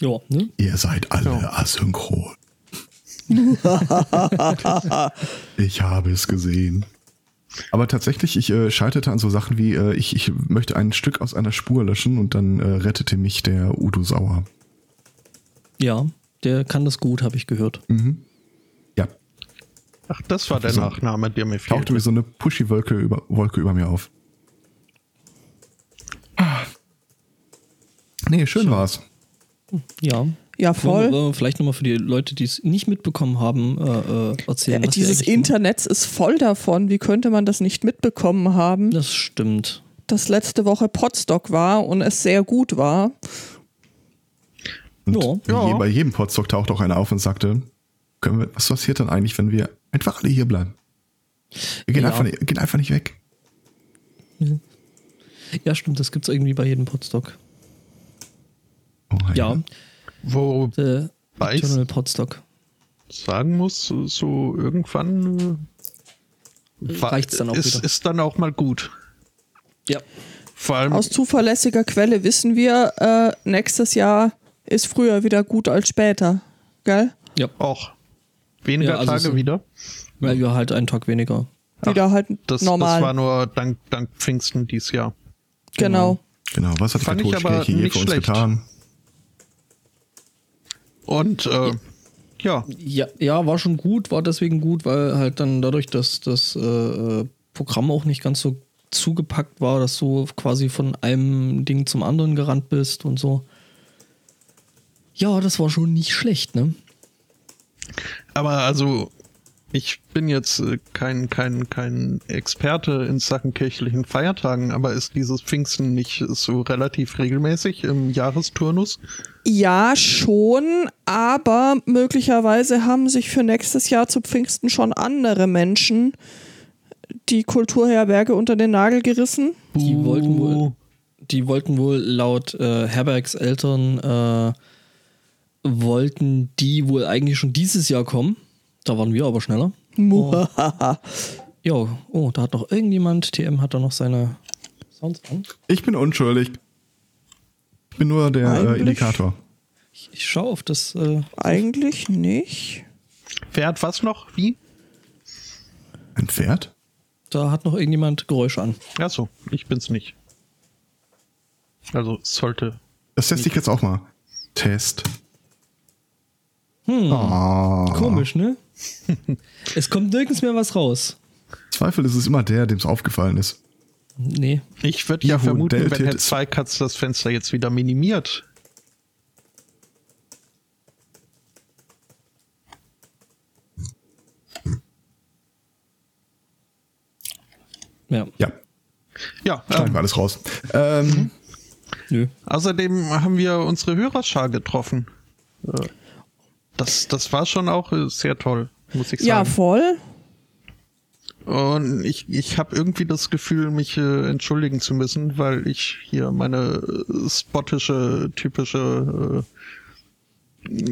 Ja, ne? Ihr seid alle Ja. asynchron. ich habe es gesehen. Aber tatsächlich, ich äh, scheiterte an so Sachen wie, äh, ich, ich möchte ein Stück aus einer Spur löschen und dann äh, rettete mich der Udo Sauer. Ja, der kann das gut, habe ich gehört. Mhm. Ja, Ach, das war der So. Nachname, der mir tauchte fehlte. mir so eine Pushy-Wolke über, Wolke über mir auf. Ah. Nee, schön war's. Ja. Ja, voll. wollen wir vielleicht nochmal für die Leute, die es nicht mitbekommen haben, äh, äh, erzählen. Ja, was wir dieses Internet ist voll davon. Wie könnte man das nicht mitbekommen haben. Das stimmt. dass letzte Woche Podstock war und es sehr gut war? Und Ja. bei jedem Podstock taucht auch einer auf und sagte, können wir, was passiert dann eigentlich, wenn wir einfach alle hier bleiben? Wir gehen, Ja. einfach, nicht- gehen einfach nicht weg. Ja, stimmt, das gibt es irgendwie bei jedem Podstock. Oh, Ja, Wo der Weiß. Eternal Podstock. sagen muss, so irgendwann äh, war- Reicht's dann auch ist, wieder. ist dann auch mal gut. Ja. Vor allem, Aus zuverlässiger Quelle wissen wir, äh, nächstes Jahr ist früher wieder gut als später. Gell? Ja, auch weniger Ja, also Tage so- wieder. weil wir halt einen Tag weniger. Wieder halt Das, normal. das war nur dank, dank Pfingsten dieses Jahr. genau. Genau, was hat die Fand ich katholische Kirche je nicht für uns schlecht. getan? Und äh, ja, Ja, ja, war schon gut, war deswegen gut, weil halt dann dadurch, dass das äh, äh, Programm auch nicht ganz so zugepackt war, dass du quasi von einem Ding zum anderen gerannt bist und so. Ja, das war schon nicht schlecht, ne? aber also ich bin jetzt äh, kein, kein, kein Experte in Sachen kirchlichen Feiertagen, aber ist dieses Pfingsten nicht so relativ regelmäßig im Jahresturnus? Ja, schon, aber möglicherweise haben sich für nächstes Jahr zu Pfingsten schon andere Menschen die Kulturherberge unter den Nagel gerissen. Die wollten wohl, die wollten wohl laut äh, Herbergseltern äh, wollten die wohl eigentlich schon dieses Jahr kommen. Da waren wir aber schneller. Muhahaha. Ja, oh, da hat noch irgendjemand, TM hat da noch seine Sounds an. Ich bin unschuldig. Ich bin nur der äh, Indikator. Ich, ich schaue auf das. Äh, Eigentlich nicht. Wer hat was noch? Wie? Ein Pferd? da hat noch irgendjemand Geräusche an. Achso, ich bin's nicht. Also es sollte. Das teste ich jetzt auch mal. Test. Hm, Ah. komisch, ne? Es kommt nirgends mehr was raus. Zweifel ist es immer der, dem es aufgefallen ist. Nee. Ich würde ja vermuten, wenn Herr Zweikatz das Fenster jetzt wieder minimiert. Ja. Ja, Ja, schneiden ähm, wir alles raus. Ähm, Nö. außerdem haben wir unsere Hörerschar getroffen. Das, das war schon auch äh, sehr toll, muss ich Ja, sagen. voll. Und ich, ich habe irgendwie das Gefühl, mich äh, entschuldigen zu müssen, weil ich hier meine äh, spottische, typische äh,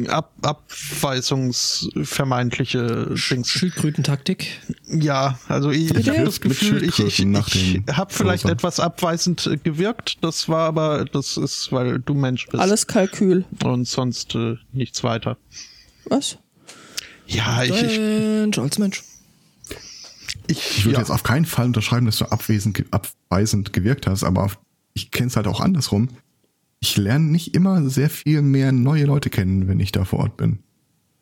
Ab Abweisungsvermeintliche Dings. Schildkrötentaktik. Ja, also ich, ich habe das Gefühl, ich, ich, ich habe vielleicht Großer. etwas abweisend äh, gewirkt. Das war aber, das ist, weil du Mensch bist. Alles Kalkül. Und sonst äh, nichts weiter. Was? Ja, ich, ich, Mensch, als Mensch. ich, ich würde ja. jetzt auf keinen Fall unterschreiben, dass du abwesend, abweisend gewirkt hast, aber auf, ich kenne es halt auch andersrum. Ich lerne nicht immer sehr viel mehr neue Leute kennen, wenn ich da vor Ort bin.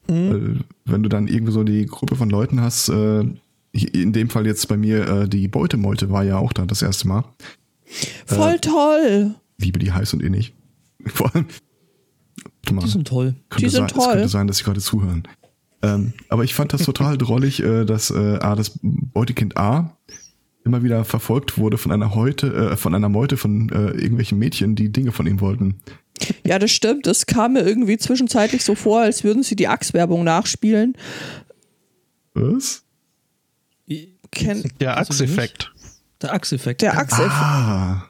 Weil, wenn du dann irgendwie so die Gruppe von Leuten hast, äh, in dem Fall jetzt bei mir, äh, die Beutemeute war ja auch da das erste Mal. Voll toll. Liebe die heiß und innig. Vor allem. Mal. Die sind toll. Könnte Die sind sein, Es toll. könnte sein, dass sie gerade zuhören. Ähm, aber ich fand das total drollig, äh, dass äh, A, das Beutekind A immer wieder verfolgt wurde von einer Häute, äh, von einer Meute von äh, irgendwelchen Mädchen, die Dinge von ihm wollten. Ja, das stimmt. Es kam mir irgendwie zwischenzeitlich so vor, als würden sie die Axe-Werbung nachspielen. Was? Ken Der Achseffekt. Der Achseffekt. der Axe. Ah.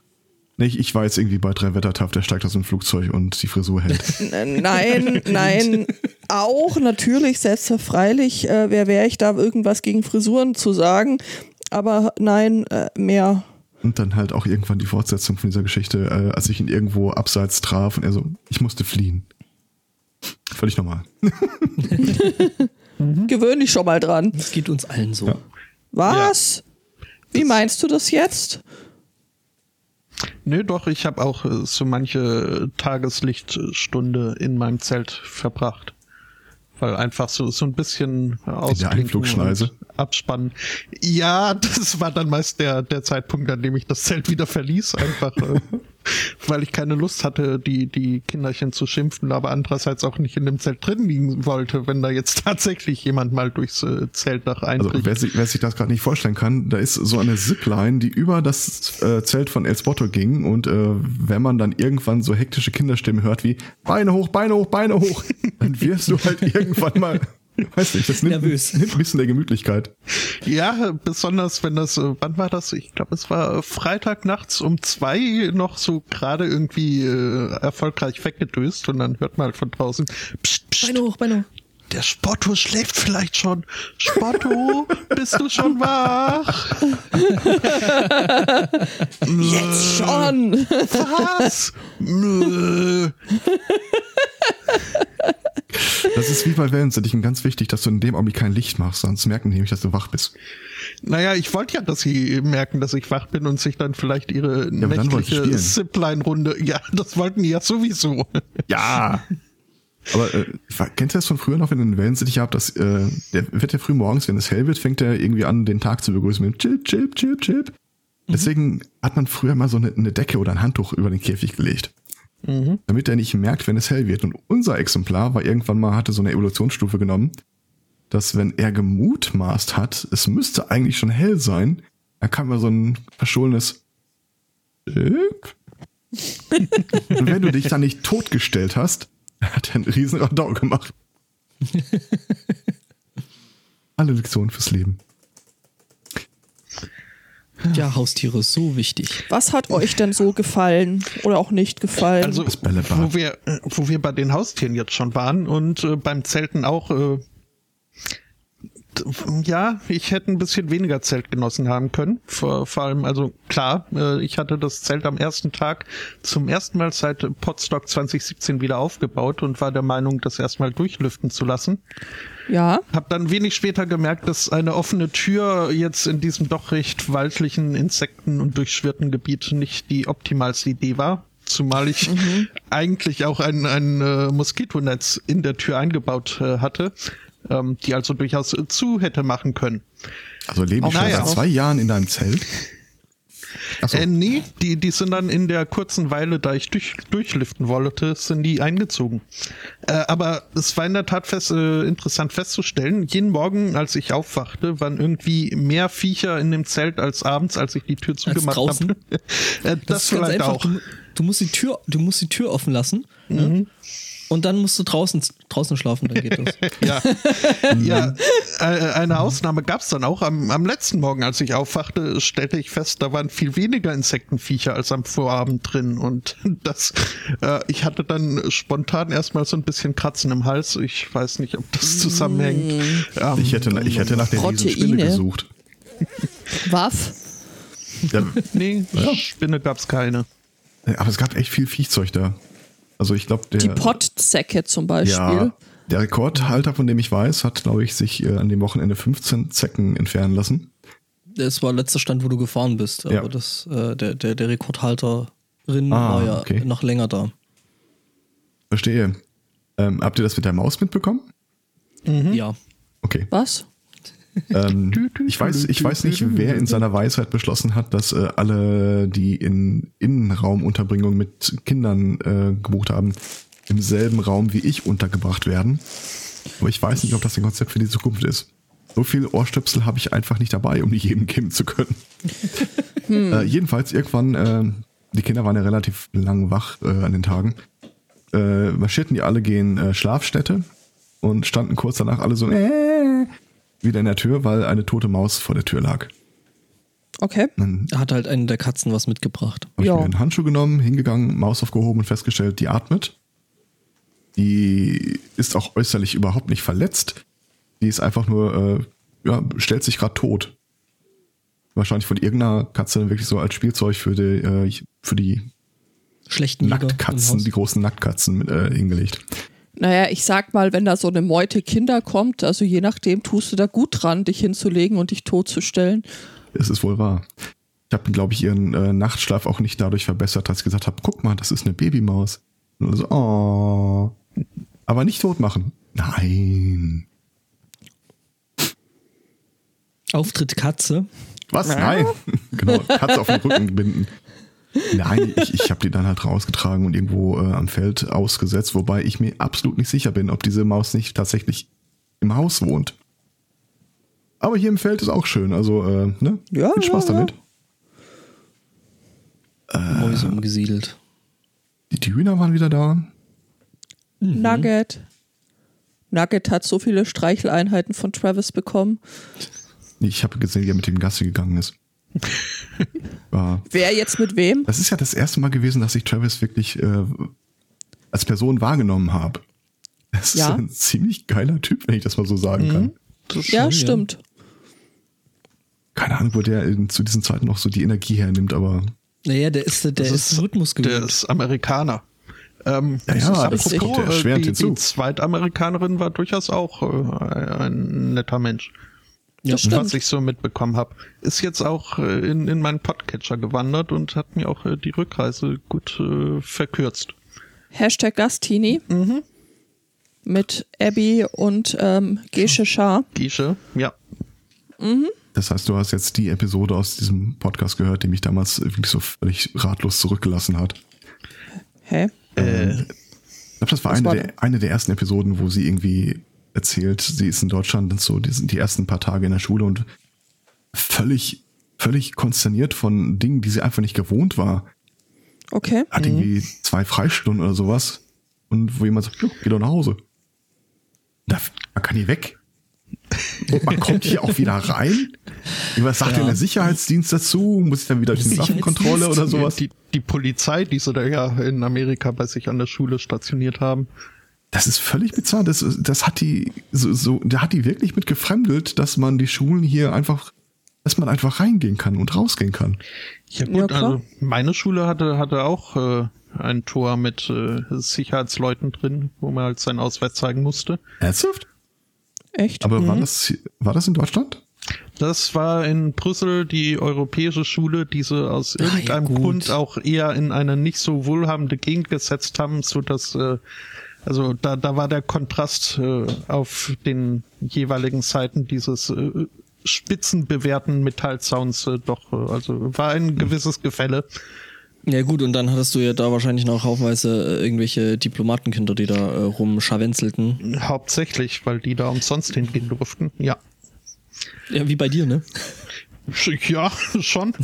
Nee, ich, war jetzt irgendwie bei drei Wettertaft, der steigt aus dem Flugzeug und die Frisur hält. Nein, nein. Auch natürlich, selbstverfreilich. Äh, wer wäre ich da, irgendwas gegen Frisuren zu sagen? Aber nein, äh, mehr. Und dann halt auch irgendwann die Fortsetzung von dieser Geschichte, äh, als ich ihn irgendwo abseits traf und er so, ich musste fliehen. Völlig normal. Gewöhn dich schon mal dran. Das geht uns allen so. Ja. Was? Wie meinst du das jetzt? Nö, doch, ich habe auch äh, so manche Tageslichtstunde in meinem Zelt verbracht. Weil einfach so, so ein bisschen und abspannen. Ja, das war dann meist der, der Zeitpunkt, an dem ich das Zelt wieder verließ, einfach äh, weil ich keine Lust hatte, die, die Kinderchen zu schimpfen, aber andererseits auch nicht in dem Zelt drin liegen wollte, wenn da jetzt tatsächlich jemand mal durchs äh, Zeltdach Also einbricht. wer sich, wer sich das gerade nicht vorstellen kann, da ist so eine Zipline, die über das äh, Zelt von El Spotto ging und äh, wenn man dann irgendwann so hektische Kinderstimmen hört wie Beine hoch, Beine hoch, Beine hoch, dann wirst du halt irgendwann mal, weiß nicht, das nimmt, Nervös. nimmt ein bisschen der Gemütlichkeit. Ja, besonders wenn das, äh, wann war das? Ich glaube, es war Freitag nachts um zwei noch so gerade irgendwie äh, erfolgreich weggedöst und dann hört man halt von draußen, pst, pst, Beine hoch, Beine hoch. Der Spotto schläft vielleicht schon. Spotto, bist du schon wach? Jetzt schon! Was? Das ist wie bei Wellensittichen ganz wichtig, dass du in dem Augenblick kein Licht machst, sonst merken die nämlich, dass du wach bist. Naja, ich wollte ja, dass sie merken, dass ich wach bin und sich dann vielleicht ihre ich nächtliche. Zipline-Runde, ja, das wollten die ja sowieso. Ja. Aber äh, kennst du das von früher noch, wenn du einen Wellensittich habt, dass äh, der wird ja früh morgens, wenn es hell wird, fängt er irgendwie an, den Tag zu begrüßen mit Chip, Chip, Chip, Chip. Deswegen hat man früher mal so eine, eine Decke oder ein Handtuch über den Käfig gelegt. Damit er nicht merkt, wenn es hell wird. Und unser Exemplar war irgendwann mal, hatte so eine Evolutionsstufe genommen, dass wenn er gemutmaßt hat, es müsste eigentlich schon hell sein, dann kam mal so ein verschollenes Chip. Und wenn du dich dann nicht totgestellt hast, hat er einen riesen Radau gemacht. Alle Lektionen fürs Leben. Ja, Haustiere ist so wichtig. Was hat euch denn so gefallen oder auch nicht gefallen? Also, wo wir, wo wir bei den Haustieren jetzt schon waren und äh, beim Zelten auch, äh, ja, ich hätte ein bisschen weniger Zelt genossen haben können. Vor, vor allem, also klar, äh, ich hatte das Zelt am ersten Tag zum ersten Mal seit Podstock 2017 wieder aufgebaut und war der Meinung, das erstmal durchlüften zu lassen. ja. Hab dann wenig später gemerkt, dass eine offene Tür jetzt in diesem doch recht waldlichen, Insekten- und durchschwirrten Gebiet nicht die optimalste Idee war. Zumal ich eigentlich auch ein, ein äh, Moskitonetz in der Tür eingebaut äh, hatte, ähm, die also durchaus zu hätte machen können. Also lebe ich Auch schon naja. seit zwei Jahren in deinem Zelt. Achso, Äh, nee, die, die sind dann in der kurzen Weile, da ich durch, durchlüften wollte, sind die eingezogen. Äh, aber es war in der Tat fest, äh, interessant festzustellen, jeden Morgen, als ich aufwachte, waren irgendwie mehr Viecher in dem Zelt als abends, als ich die Tür zugemacht habe. äh, das ist ganz vielleicht einfach. auch. Du, du musst die Tür, du musst die Tür offen lassen. Mhm. Ne? Und dann musst du draußen, draußen schlafen, dann geht das. Ja, ja äh, eine Ausnahme gab es dann auch. Am, am letzten Morgen, als ich aufwachte, stellte ich fest, da waren viel weniger Insektenviecher als am Vorabend drin. Und das, äh, ich hatte dann spontan erstmal so ein bisschen Kratzen im Hals. Ich weiß nicht, ob das zusammenhängt. Ähm, ich hätte, ich hätte nach der. Riesenspinne gesucht. Was? Ja, nee, Spinne gab's keine. aber es gab echt viel Viechzeug da. Also ich glaube, der, Die Pottzecke zum Beispiel. ja, der Rekordhalter, von dem ich weiß, hat, glaube ich, sich äh, an dem Wochenende 15 Zecken entfernen lassen. Das war letzter Stand, wo du gefahren bist. Aber Ja. das, äh, der, der, der Rekordhalterin Ah, war ja okay. noch länger da. Verstehe. Ähm, habt ihr das mit der Maus mitbekommen? Ja. Okay. Was? Ähm, ich weiß, ich weiß nicht, wer in seiner Weisheit beschlossen hat, dass äh, alle, die in Innenraumunterbringung mit Kindern äh, gebucht haben, im selben Raum wie ich untergebracht werden. Aber ich weiß nicht, ob das ein Konzept für die Zukunft ist. So viel Ohrstöpsel habe ich einfach nicht dabei, um die jedem geben zu können. Äh, jedenfalls irgendwann, äh, die Kinder waren ja relativ lang wach äh, an den Tagen, äh, marschierten die alle gehen äh, Schlafstätte und standen kurz danach alle so äh, wieder in der Tür, weil eine tote Maus vor der Tür lag. Okay. Dann Hat halt eine der Katzen was mitgebracht. habe ich mir einen Handschuh genommen, hingegangen, Maus aufgehoben und festgestellt, die atmet. Die ist auch äußerlich überhaupt nicht verletzt. Die ist einfach nur, äh, ja, stellt sich gerade tot. Wahrscheinlich von irgendeiner Katze wirklich so als Spielzeug für die, äh, für die Schlechten Haus. die großen Nacktkatzen äh, hingelegt. Naja, ich sag mal, wenn da so eine Meute Kinder kommt, also je nachdem, tust du da gut dran, dich hinzulegen und dich totzustellen. Es ist wohl wahr. Ich habe, glaube ich, ihren äh, Nachtschlaf auch nicht dadurch verbessert, dass ich gesagt habe, guck mal, das ist eine Babymaus. Und so, oh. Aber nicht tot machen. Nein. Auftritt Katze. Was? Nein. genau, Katze auf den Rücken binden. Nein, ich, ich habe die dann halt rausgetragen und irgendwo äh, am Feld ausgesetzt, wobei ich mir absolut nicht sicher bin, ob diese Maus nicht tatsächlich im Haus wohnt. Aber hier im Feld ist auch schön, also äh, ne? Ja, Viel Spaß ja, ja. damit. Mäuse umgesiedelt. Die, die Hühner waren wieder da. Nugget. Nugget hat so viele Streicheleinheiten von Travis bekommen. Ich habe gesehen, wie er mit dem Gassi gegangen ist. War, Wer jetzt mit wem? das ist ja das erste Mal gewesen, dass ich Travis wirklich äh, als Person wahrgenommen habe. Das Ja. ist ein ziemlich geiler Typ, wenn ich das mal so sagen kann. Das Ja, stimmt. Keine Ahnung, wo der in, zu diesen Zeiten noch so die Energie hernimmt, aber Naja, der ist, der Das ist, ist- Rhythmus Der gewöhnt. ist Amerikaner. Ähm, Ja, ja, apropos, ja erschwerend äh, die, hinzu. die Zweitamerikanerin war durchaus auch äh, ein netter Mensch. Ja. Was ich so mitbekommen habe. Ist jetzt auch äh, in, in meinen Podcatcher gewandert und hat mir auch äh, die Rückreise gut äh, verkürzt. Hashtag Gastini. Mit Abby und ähm, Gesche Schar. Gische, ja. das heißt, du hast jetzt die Episode aus diesem Podcast gehört, die mich damals wirklich so völlig ratlos zurückgelassen hat. Hä? Äh, Ich glaube, das war, eine, war der, eine der ersten Episoden, wo sie irgendwie erzählt, sie ist in Deutschland und so, die sind die ersten paar Tage in der Schule und völlig, völlig konsterniert von Dingen, die sie einfach nicht gewohnt war. Okay. Hat irgendwie zwei Freistunden oder sowas und wo jemand sagt, jo, geh doch nach Hause. Da, man kann hier weg. Und man kommt hier auch wieder rein. Was sagt Ja. denn der Sicherheitsdienst dazu? Muss ich dann wieder durch die? Waffenkontrolle oder sowas? Die, die Polizei, die sie da ja in Amerika bei sich an der Schule stationiert haben. Das ist völlig bizarr. Das, das hat die, so, so, da hat die wirklich mit gefremdelt, dass man die Schulen hier einfach, dass man einfach reingehen kann und rausgehen kann. Ja Ja, gut, klar. also meine Schule hatte, hatte auch äh, ein Tor mit äh, Sicherheitsleuten drin, wo man halt seinen Ausweis zeigen musste. Ernsthaft? Echt? Aber war das, war das in Deutschland? Das war in Brüssel die europäische Schule, die sie aus Ah, ja, irgendeinem gut. Grund auch eher in eine nicht so wohlhabende Gegend gesetzt haben, so dass äh, also da da war der Kontrast äh, auf den jeweiligen Seiten dieses äh, spitzenbewehrten Metallzauns äh, doch äh, also war ein gewisses Gefälle. Ja gut, und dann hattest du ja da wahrscheinlich noch haufenweise äh, irgendwelche Diplomatenkinder, die da äh, rumscharwenzelten. Hauptsächlich, weil die da umsonst hingehen durften. Ja. Ja, wie bei dir, ne? Ja, schon.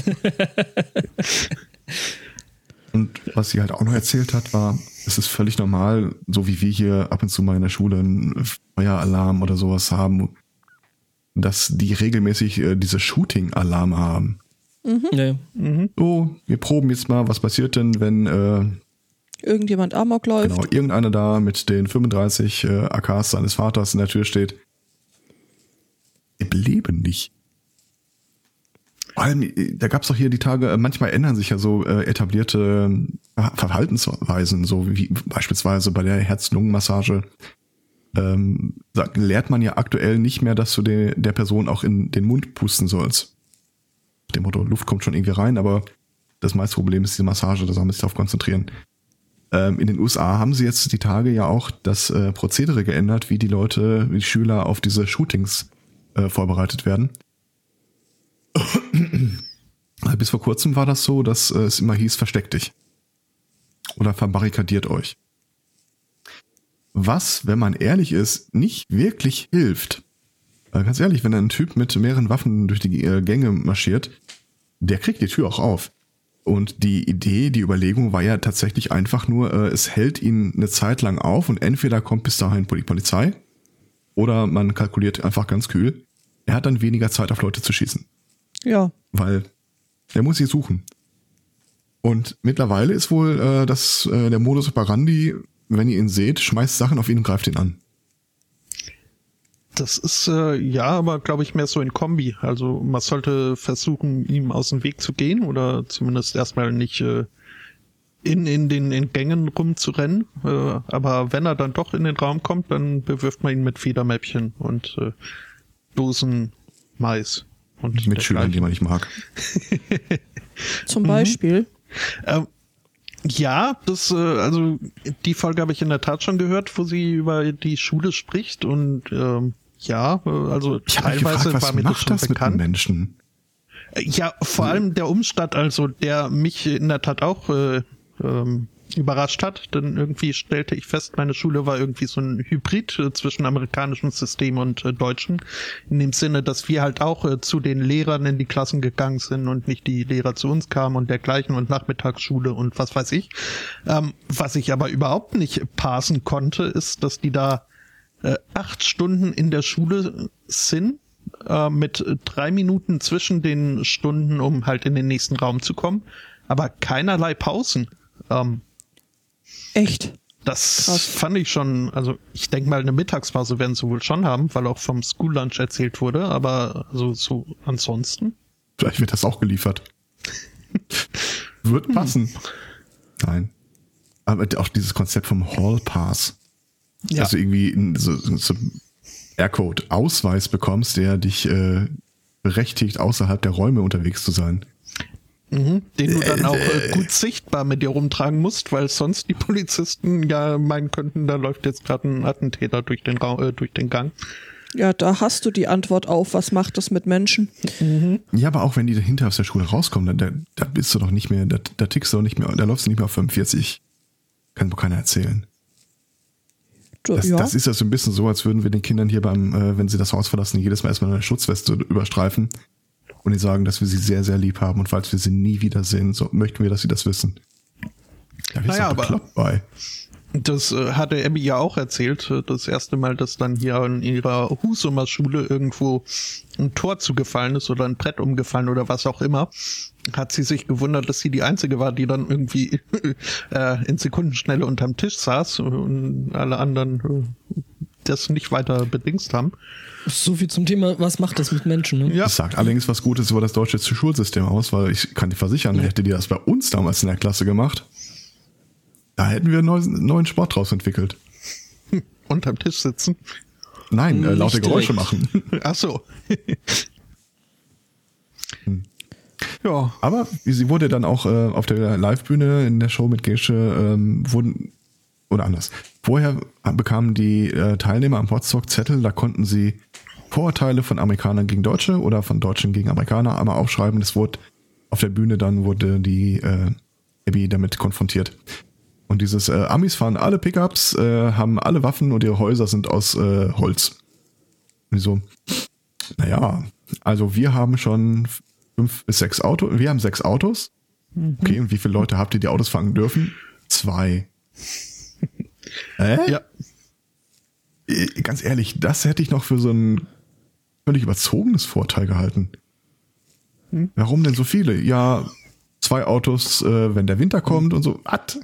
Und was sie halt auch noch erzählt hat, war, es ist völlig normal, so wie wir hier ab und zu mal in der Schule einen Feueralarm oder sowas haben, dass die regelmäßig äh, diese Shooting-Alarme haben. Ja, ja. So, wir proben jetzt mal, was passiert denn, wenn äh, Irgendjemand Amok läuft. genau irgendeiner da mit den 35 äh, AKs seines Vaters in der Tür steht. Im Leben nicht. Vor allem, äh, da gab es doch hier die Tage, äh, manchmal ändern sich ja so äh, etablierte äh, Verhaltensweisen, so wie beispielsweise bei der Herz-Lungen-Massage. Ähm, lehrt man ja aktuell nicht mehr, dass du de, der Person auch in den Mund pusten sollst. Mit dem Motto, Luft kommt schon irgendwie rein, aber das meiste Problem ist diese Massage, da soll man sich darauf konzentrieren. Ähm, in den USA haben sie jetzt die Tage ja auch das äh, Prozedere geändert, wie die Leute, wie die Schüler auf diese Shootings äh, vorbereitet werden. Äh, Bis vor kurzem war das so, dass äh, es immer hieß, versteckt dich. Oder verbarrikadiert euch. Was, wenn man ehrlich ist, nicht wirklich hilft. Weil ganz ehrlich, wenn ein Typ mit mehreren Waffen durch die äh, Gänge marschiert, der kriegt die Tür auch auf. Und die Idee, die Überlegung war ja tatsächlich einfach nur, äh, es hält ihn eine Zeit lang auf und entweder kommt bis dahin die Polizei oder man kalkuliert einfach ganz kühl. Er hat dann weniger Zeit auf Leute zu schießen Ja. weil er muss sie suchen. Und mittlerweile ist wohl äh, das äh, der Modus operandi, wenn ihr ihn seht, schmeißt Sachen auf ihn und greift ihn an. Das ist äh, ja, aber glaube ich mehr so ein Kombi. Also man sollte versuchen, ihm aus dem Weg zu gehen oder zumindest erstmal nicht äh, in, in den in Gängen rumzurennen. Äh, aber wenn er dann doch in den Raum kommt, dann bewirft man ihn mit Federmäppchen und äh, Dosen Mais. Und Mit Schülern, die man nicht mag. Zum Beispiel. Ähm, ja, das, äh, also die Folge habe ich in der Tat schon gehört, wo sie über die Schule spricht und ähm, ja, äh, also Ich teilweise gefragt, war mir das schon das mit den bekannt. Menschen? Äh, Ja, vor allem der Umstand, also der mich in der Tat auch äh, ähm, überrascht hat, denn irgendwie stellte ich fest, meine Schule war irgendwie so ein Hybrid äh, zwischen amerikanischem System und äh, deutschem, in dem Sinne, dass wir halt auch äh, zu den Lehrern in die Klassen gegangen sind und nicht die Lehrer zu uns kamen und dergleichen und Nachmittagsschule und was weiß ich. Ähm, was ich aber überhaupt nicht parsen konnte, ist, dass die da äh, acht Stunden in der Schule sind, äh, mit drei Minuten zwischen den Stunden, um halt in den nächsten Raum zu kommen, aber keinerlei Pausen. Ähm, Echt. das Krass. fand ich schon, also ich denke mal, eine Mittagspause werden sie wohl schon haben, weil auch vom School Lunch erzählt wurde, aber also so ansonsten. Vielleicht wird das auch geliefert. Wird passen. Nein. Aber auch dieses Konzept vom Hall Pass. Ja. Dass du irgendwie so, so Aircode Ausweis bekommst, der dich äh, berechtigt, außerhalb der Räume unterwegs zu sein. Mhm, den du dann auch äh, gut sichtbar mit dir rumtragen musst, weil sonst die Polizisten ja meinen könnten, da läuft jetzt gerade ein Attentäter durch den Raum, äh, durch den Gang. Ja, da hast du die Antwort auf, was macht das mit Menschen? Ja, aber auch wenn die dahinter aus der Schule rauskommen, dann, da, da bist du doch nicht mehr, da, da tickst du doch nicht mehr, da läufst du nicht mehr auf 45. Kann doch keiner erzählen. Das, ja. das ist ja so ein bisschen so, als würden wir den Kindern hier beim, äh, wenn sie das Haus verlassen, jedes Mal erstmal eine Schutzweste überstreifen und die sagen, dass wir sie sehr, sehr lieb haben und falls wir sie nie wiedersehen, so möchten wir, dass sie das wissen. Da Naja, aber- bei. Das äh, hatte Abby ja auch erzählt. äh, Das erste Mal, dass dann hier in ihrer Husumer Schule irgendwo ein Tor zugefallen ist oder ein Brett umgefallen oder was auch immer, hat sie sich gewundert, dass sie die Einzige war, die dann irgendwie äh, in Sekundenschnelle unterm Tisch saß und alle anderen äh, das nicht weiter bedingst haben. So viel zum Thema, was macht das mit Menschen? Ne? Ja. Das sagt allerdings was Gutes über das deutsche Schulsystem aus, weil ich kann dir versichern, hätte die das bei uns damals in der Klasse gemacht, da hätten wir einen neuen, neuen Sport draus entwickelt. Unterm Tisch sitzen. Nein, äh, laute Nicht Geräusche direkt. machen. Ach so. Hm. ja. Aber sie wurde dann auch äh, auf der Live-Bühne in der Show mit Gesche, ähm, wurden, oder anders. Vorher bekamen die äh, Teilnehmer am Potsdok Zettel, da konnten sie Vorurteile von Amerikanern gegen Deutsche oder von Deutschen gegen Amerikaner einmal aufschreiben. Das wurde auf der Bühne dann wurde die äh, Abby damit konfrontiert. Und dieses äh, Amis fahren alle Pickups, äh, haben alle Waffen und ihre Häuser sind aus äh, Holz. Und die so, naja, also wir haben schon fünf bis sechs Autos, wir haben sechs Autos. Okay, und wie viele Leute habt ihr, die Autos fahren dürfen? Zwei. Hä? Ja. Äh, Ganz ehrlich, das hätte ich noch für so ein völlig überzogenes Vorteil gehalten. Warum denn so viele? Ja, zwei Autos, äh, wenn der Winter kommt und so. Was?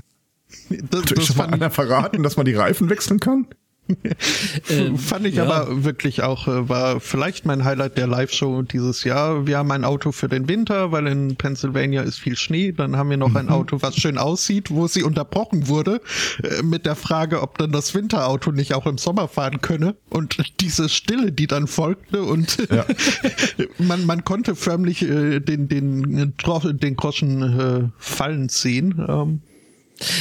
Das, Hat das schon mal einer verraten, dass man die Reifen wechseln kann? Ähm, Fand ich ja. aber wirklich auch, äh, war vielleicht mein Highlight der Live-Show dieses Jahr. Wir haben ein Auto für den Winter, weil in Pennsylvania ist viel Schnee. Dann haben wir noch Mhm. ein Auto, was schön aussieht, wo sie unterbrochen wurde, äh, mit der Frage, ob dann das Winterauto nicht auch im Sommer fahren könne. Und diese Stille, die dann folgte und Ja. man, man konnte förmlich äh, den, den, den Groschen fallen sehen.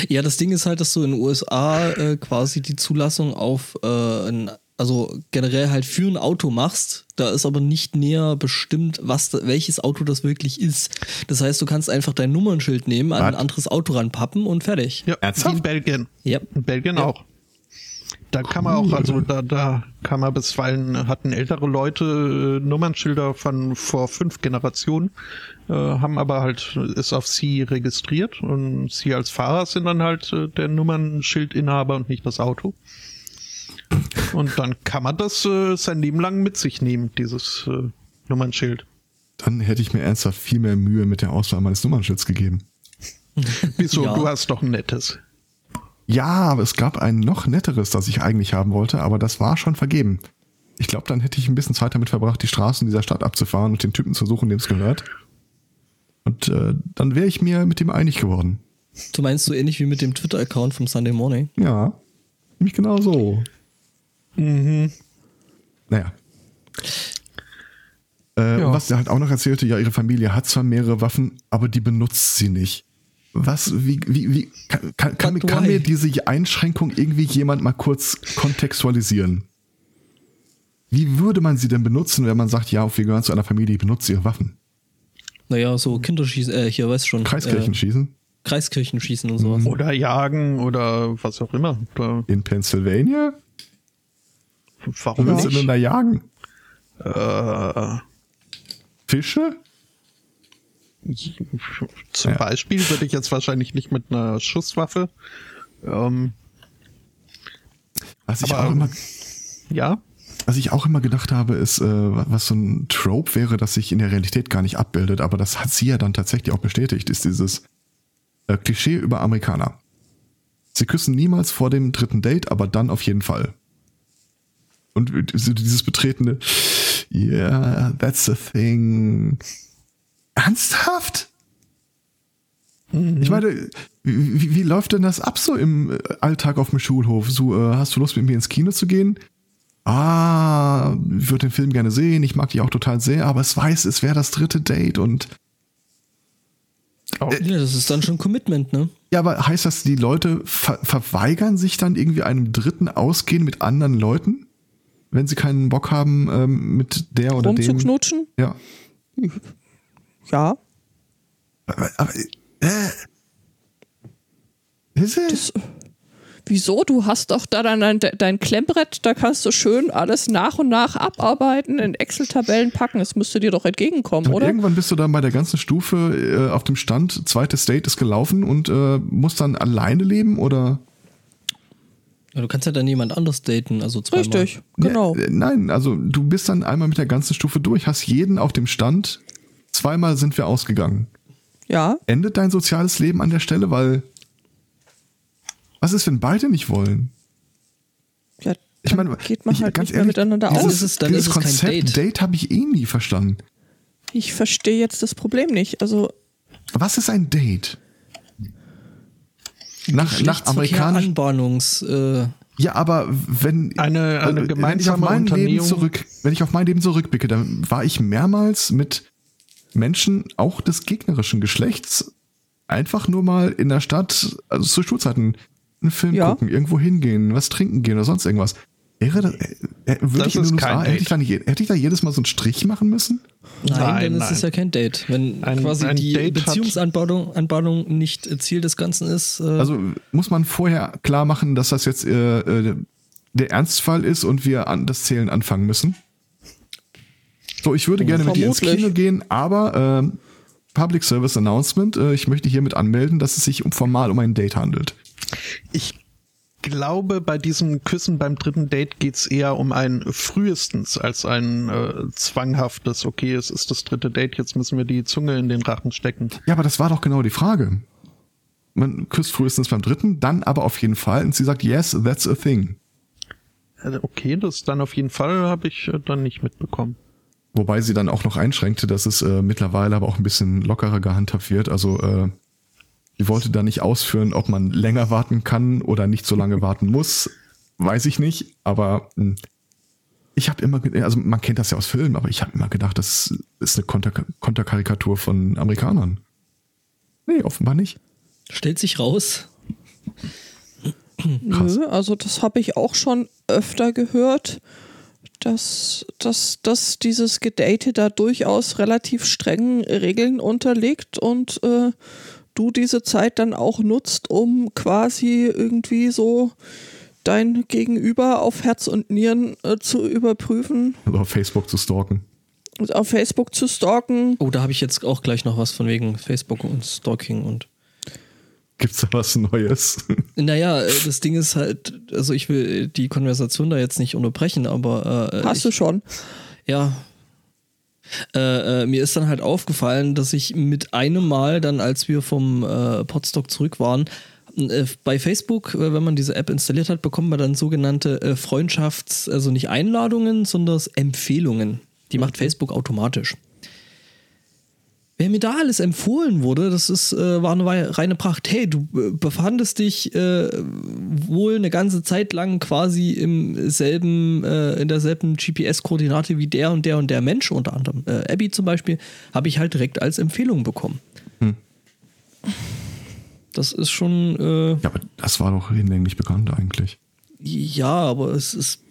Ja, das Ding ist halt, dass du in den USA äh, quasi die Zulassung auf, äh, ein, also generell halt für ein Auto machst. Da ist aber nicht näher bestimmt, was, da- welches Auto das wirklich ist. Das heißt, du kannst einfach dein Nummernschild nehmen, an ein anderes Auto ranpappen und fertig. Ja, Ernsthaft? in Belgien. Ja. In Belgien Ja. auch. Da kann man auch, also da, da kann man bisweilen, hatten ältere Leute äh, Nummernschilder von vor fünf Generationen, äh, haben aber halt, ist auf sie registriert und sie als Fahrer sind dann halt äh, der Nummernschildinhaber und nicht das Auto. Und dann kann man das äh, sein Leben lang mit sich nehmen, dieses äh, Nummernschild. Dann hätte ich mir ernsthaft viel mehr Mühe mit der Auswahl meines Nummernschilds gegeben. Wieso? Ja. Du hast doch ein nettes. Ja, aber es gab ein noch netteres, das ich eigentlich haben wollte, aber das war schon vergeben. Ich glaube, dann hätte ich ein bisschen Zeit damit verbracht, die Straßen dieser Stadt abzufahren und den Typen zu suchen, dem es gehört. Und äh, dann wäre ich mir mit ihm einig geworden. Du meinst so ähnlich wie mit dem Twitter-Account vom Sunday Morning? Ja, nämlich genau so. Mhm. Naja. Äh, Ja. Was er halt auch noch erzählte, ja, ihre Familie hat zwar mehrere Waffen, aber die benutzt sie nicht. Was, wie, wie, wie kann, kann, kann, kann mir diese Einschränkung irgendwie jemand mal kurz kontextualisieren? Wie würde man sie denn benutzen, wenn man sagt, ja, wir gehören zu einer Familie, die benutzt ihre Waffen? Naja, so Kinderschießen, äh, hier weißt du schon. Kreiskirchenschießen. äh, schießen. Und sowas. Mhm. Oder jagen oder was auch immer. Oder in Pennsylvania? Warum willst du denn da jagen? Äh, Fische? Zum Ja. Beispiel würde ich jetzt wahrscheinlich nicht mit einer Schusswaffe. Ähm, Was ich Aber- auch immer ja, Was ich auch immer gedacht habe, ist, äh, was so ein Trope wäre, das sich in der Realität gar nicht abbildet, aber das hat sie ja dann tatsächlich auch bestätigt, ist dieses äh, Klischee über Amerikaner. Sie küssen niemals vor dem dritten Date, aber dann auf jeden Fall. Und so dieses betretene, yeah, that's the thing. Ernsthaft? Ich meine, wie, wie, läuft denn das ab so im äh, Alltag auf dem Schulhof? So, äh, hast du Lust mit mir ins Kino zu gehen? Ah, ich würde den Film gerne sehen, ich mag dich auch total sehr, aber es weiß, es wäre das dritte Date und oh, Ja, das ist dann schon Commitment, ne? ja, aber heißt das, die Leute ver verweigern sich dann irgendwie einem dritten Ausgehen mit anderen Leuten, wenn sie keinen Bock haben ähm, mit der oder dem? Rumzuknutschen? Ja. Ja. Aber, aber äh, ist es? Das, wieso? Du hast doch da dein, dein, dein Klemmbrett, da kannst du schön alles nach und nach abarbeiten, in Excel-Tabellen packen. Es müsste dir doch entgegenkommen, oder? irgendwann bist du dann bei der ganzen Stufe äh, auf dem Stand, zweites Date ist gelaufen und äh, musst dann alleine leben oder? Ja, du kannst ja dann jemand anders daten, also zweimal. Richtig, genau. Ne, äh, nein, also du bist dann einmal mit der ganzen Stufe durch, hast jeden auf dem Stand. Zweimal sind wir ausgegangen. Ja. Endet dein soziales Leben an der Stelle, weil was ist, wenn beide nicht wollen? ja Ich meine, geht man ich- halt ganz nicht mehr ehrlich, miteinander dieses, aus. ist es- dann dieses ist es kein Konzept Date. Date habe ich eh nie verstanden. Ich verstehe jetzt das Problem nicht. Also, Was ist ein Date? Nach, nach Geschlechtsverkehr, amerikanisch. Anbahnungs, äh, Ja, aber wenn Eine- eine wenn ich auf gemeinsame mein Leben Unternehmung- zurück, wenn ich auf mein Leben zurückblicke, dann war ich mehrmals mit Menschen auch des gegnerischen Geschlechts einfach nur mal in der Stadt, also zu Schulzeiten, einen Film Ja. gucken, irgendwo hingehen, was trinken gehen oder sonst irgendwas. Wäre das, äh, äh, würde Das ich in ist den USA, hätte ich, dann, je- hätte ich da jedes Mal so einen Strich machen müssen? nein, Nein, dann ist nein. es ja kein Date. Wenn Ein- quasi ein die Date Beziehungsanbahnung Anbahnung nicht Ziel des Ganzen ist. Äh, Also muss man vorher klar machen, dass das jetzt äh, äh, der Ernstfall ist und wir an das Zählen anfangen müssen. So, ich würde gerne mit dir ins Vermutlich. Kino gehen, aber ähm, Public Service Announcement, äh, ich möchte hiermit anmelden, dass es sich um formal um ein Date handelt. ich glaube, bei diesem Küssen beim dritten Date geht's eher um ein frühestens als ein äh, zwanghaftes, okay, es ist das dritte Date, jetzt müssen wir die Zunge in den Rachen stecken. Ja, aber das war doch genau die Frage. Man küsst frühestens beim dritten, dann aber auf jeden Fall. Und sie sagt, yes, that's a thing. Äh, Okay, das dann auf jeden Fall habe ich äh, dann nicht mitbekommen. Wobei sie dann auch noch einschränkte, dass es äh, mittlerweile aber auch ein bisschen lockerer gehandhabt wird. Also äh, wollte da nicht ausführen, ob man länger warten kann oder nicht so lange warten muss. Weiß ich nicht. Aber mh, ich habe immer, also man kennt das ja aus Filmen, aber ich habe immer gedacht, das ist eine Konter Konterkarikatur von Amerikanern. Nee, offenbar nicht. stellt sich raus. Krass. nö, also das habe ich auch schon öfter gehört, dass, dass, dass dieses Gedate da durchaus relativ strengen Regeln unterliegt und äh, du diese Zeit dann auch nutzt, um quasi irgendwie so dein Gegenüber auf Herz und Nieren äh, zu überprüfen, Also auf Facebook zu stalken. auf Facebook zu stalken. Oh, da habe ich jetzt auch gleich noch was von wegen Facebook und Stalking und. Gibt's da was Neues? Naja, äh, das Ding ist halt, also ich will die Konversation da jetzt nicht unterbrechen, aber äh, Hast ich, du schon? Ja. Äh, äh, mir ist dann halt aufgefallen, dass ich mit einem Mal dann, als wir vom äh, Podstock zurück waren, äh, bei Facebook, äh, wenn man diese App installiert hat, bekommt man dann sogenannte Freundschafts-, also nicht Einladungen, sondern Empfehlungen. Die macht Facebook automatisch. Wer mir da alles empfohlen wurde, das ist, äh, war eine reine Pracht. Hey, du äh, befandest dich äh, wohl eine ganze Zeit lang quasi im selben, äh, in derselben GPS-Koordinate wie der und der und der Mensch, unter anderem äh, Abby zum Beispiel, habe ich halt direkt als Empfehlung bekommen. Hm. Das ist schon. Äh, ja, aber das war doch hinlänglich bekannt eigentlich. Ja, aber es ist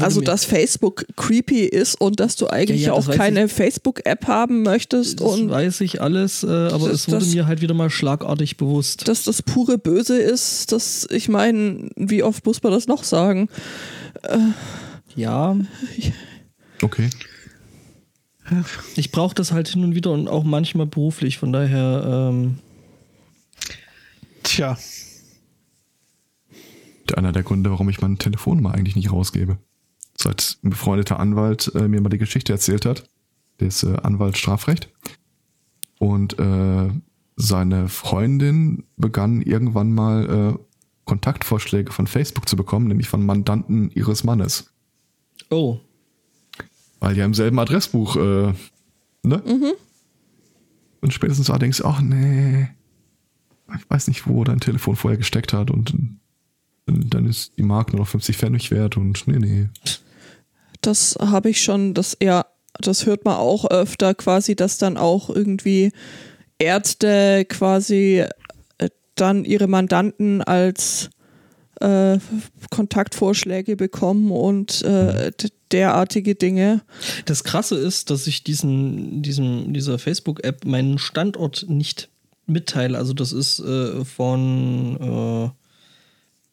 also, dass Facebook creepy ist und dass du eigentlich ja, ja, auch keine Facebook-App haben möchtest. Das und weiß ich alles, äh, aber das, es wurde das, mir halt wieder mal schlagartig bewusst. Dass das pure Böse ist, dass ich meine, wie oft muss man das noch sagen? Äh, ja. Okay. Ich brauche das halt hin und wieder und auch manchmal beruflich, von daher. Ähm Tja. Einer der Gründe, warum ich mein Telefonnummer eigentlich nicht rausgebe seit ein befreundeter Anwalt äh, mir mal die Geschichte erzählt hat. Der ist äh, Anwalt Strafrecht. Und äh, seine Freundin begann irgendwann mal äh, Kontaktvorschläge von Facebook zu bekommen, nämlich von Mandanten ihres Mannes. Oh. Weil ja im selben Adressbuch, äh, ne? Mhm. Und spätestens du, ach nee, ich weiß nicht, wo dein Telefon vorher gesteckt hat und dann ist die Mark nur noch 50 Pfennig wert und nee, nee das habe ich schon, das ja, das hört man auch öfter quasi, dass dann auch irgendwie Ärzte quasi äh, dann ihre Mandanten als äh, Kontaktvorschläge bekommen und äh, derartige Dinge. Das Krasse ist, dass ich diesen, diesem, dieser Facebook-App meinen Standort nicht mitteile. Also das ist äh, von äh,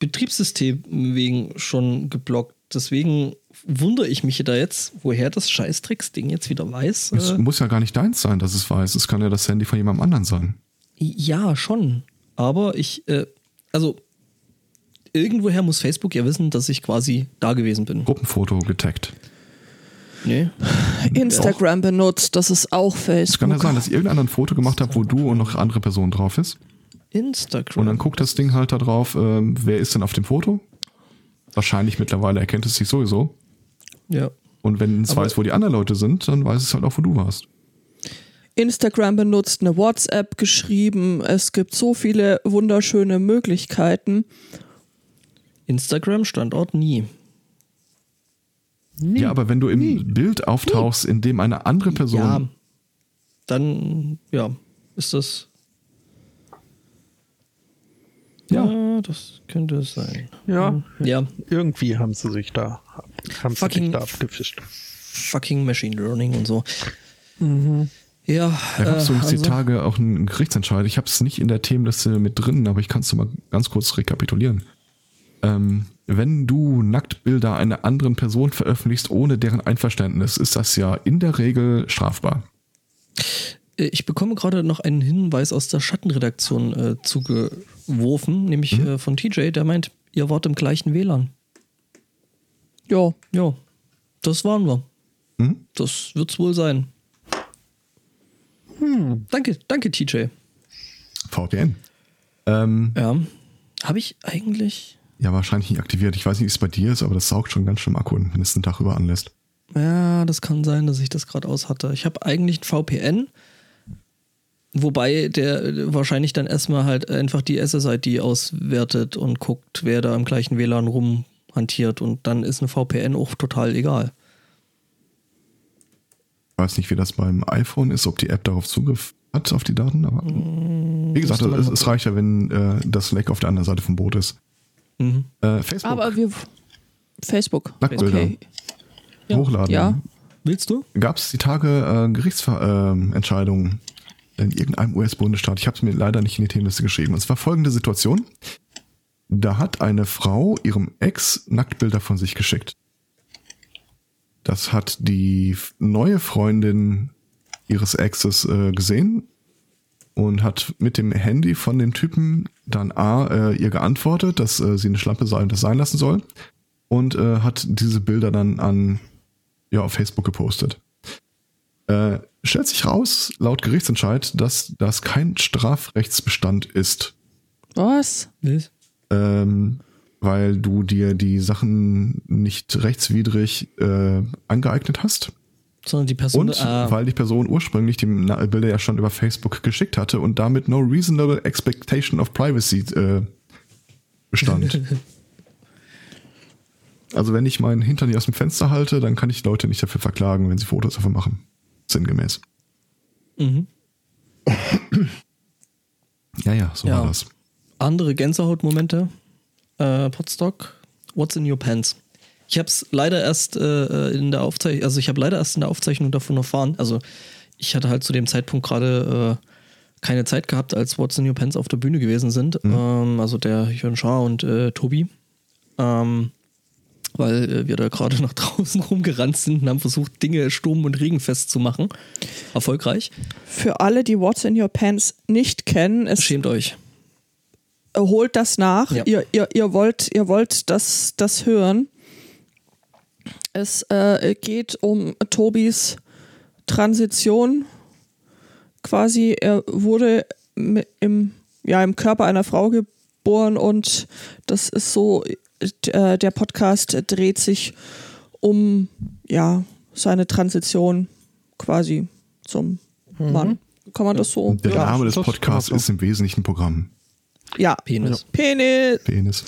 Betriebssystem wegen schon geblockt. Deswegen wundere ich mich da jetzt, woher das Scheißtricks-Ding jetzt wieder weiß. Es äh, muss ja gar nicht deins sein, dass es weiß. Es kann ja das Handy von jemandem anderen sein. Ja, schon. Aber ich, äh, also irgendwoher muss Facebook ja wissen, dass ich quasi da gewesen bin. Gruppenfoto getaggt. Nee. Instagram auch. benutzt, das ist auch Facebook. Es kann ja sein, dass ich irgendein ein Foto gemacht habe, wo du und noch andere Personen drauf ist. Instagram. Und dann guckt das Ding halt da drauf, äh, wer ist denn auf dem Foto? Wahrscheinlich mittlerweile erkennt es sich sowieso. Ja. Und wenn es weiß, wo die anderen Leute sind, dann weiß es halt auch, wo du warst. Instagram benutzt, eine WhatsApp geschrieben. Es gibt so viele wunderschöne Möglichkeiten. Instagram Standort nie. nie. Ja, aber wenn du im nie. Bild auftauchst, nie. in dem eine andere Person. Ja, dann ja, ist das. Ja, ja das könnte es sein. Ja, ja. Irgendwie haben sie sich da haben fucking, da abgefischt. Fucking Machine Learning und so. Mhm. Ja. Da gab es äh, also, die Tage auch einen Gerichtsentscheid. Ich habe es nicht in der Themenliste mit drin, aber ich kann es mal ganz kurz rekapitulieren. Ähm, wenn du Nacktbilder einer anderen Person veröffentlichst ohne deren Einverständnis, ist das ja in der Regel strafbar. Äh, ich bekomme gerade noch einen Hinweis aus der Schattenredaktion äh, zugeworfen, nämlich mhm. äh, von TJ, der meint, ihr wart im gleichen WLAN. Ja, ja. Das waren wir. Hm? Das wird's wohl sein. Hm. Danke, danke, TJ. VPN. Ähm, ja. Habe ich eigentlich. Ja, wahrscheinlich nicht aktiviert. Ich weiß nicht, wie es bei dir ist, aber das saugt schon ganz schön Akku, wenn es den Tag über anlässt. Ja, das kann sein, dass ich das gerade aus hatte. Ich habe eigentlich ein VPN, wobei der wahrscheinlich dann erstmal halt einfach die SSID auswertet und guckt, wer da im gleichen WLAN rum hantiert und dann ist ein VPN auch total egal. Ich weiß nicht, wie das beim iPhone ist, ob die App darauf Zugriff hat, auf die Daten, aber mm, wie gesagt, es, es, reicht ja, wenn äh, das Lake auf der anderen Seite vom Boot ist. Mhm. Äh, Facebook. Aber wir Facebook. Nacktbilder. Okay. Hochladen. Ja. Willst du? Gab es die Tage äh, Gerichtsentscheidungen äh, in irgendeinem US-Bundesstaat? Ich habe es mir leider nicht in die Themenliste geschrieben. Und zwar folgende Situation. Da hat eine Frau ihrem Ex Nacktbilder von sich geschickt. Das hat die neue Freundin ihres Exes äh, gesehen und hat mit dem Handy von dem Typen dann A äh, ihr geantwortet, dass äh, sie eine Schlampe sei und das sein lassen soll und äh, hat diese Bilder dann an ja auf Facebook gepostet. Äh, stellt sich raus, laut Gerichtsentscheid, dass das kein Strafrechtsbestand ist. Was? Ähm, weil du dir die Sachen nicht rechtswidrig äh, angeeignet hast. Sondern die Person. Und ah, weil die Person ursprünglich die Bilder ja schon über Facebook geschickt hatte und damit no reasonable expectation of privacy äh, bestand. also wenn ich meinen Hintern hier aus dem Fenster halte, dann kann ich Leute nicht dafür verklagen, wenn sie Fotos davon machen. Sinngemäß. mhm. Ja, ja, so Ja. war das. Andere Gänsehautmomente. Äh, Potstock, What's in Your Pants? Ich habe es leider erst äh, in der Aufzeichnung, also ich habe leider erst in der Aufzeichnung davon erfahren. Also ich hatte halt zu dem Zeitpunkt gerade äh, keine Zeit gehabt, als What's in Your Pants auf der Bühne gewesen sind. Ähm, also der Jörn Schaar und äh, Tobi. Ähm, weil äh, wir da gerade nach draußen rumgerannt sind und haben versucht, Dinge sturm- und regenfest zu machen. Erfolgreich. Für alle, die What's in Your Pants nicht kennen, es Schämt euch. holt das nach. Ja. Ihr, ihr, ihr wollt, ihr wollt das, das hören. Es äh, geht um Tobis Transition. Quasi, er wurde im, ja, im Körper einer Frau geboren und das ist so, äh, der Podcast dreht sich um ja, seine Transition quasi zum Mann. Kann man das so? Der Ja, Name des Podcasts ist im Wesentlichen Programm. Ja. Penis. Penis. Penis.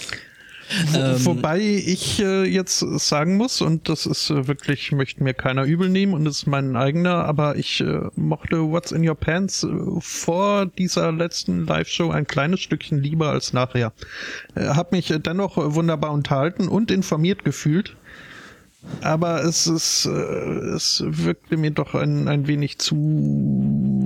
Ähm, Wobei ich äh, jetzt sagen muss, und das ist äh, wirklich, möchte mir keiner übel nehmen und ist mein eigener, aber ich äh, mochte What's in Your Pants äh, vor dieser letzten Live-Show ein kleines Stückchen lieber als nachher. Äh, hab mich äh, dennoch wunderbar unterhalten und informiert gefühlt. Aber es ist, es wirkte mir doch ein, ein wenig zu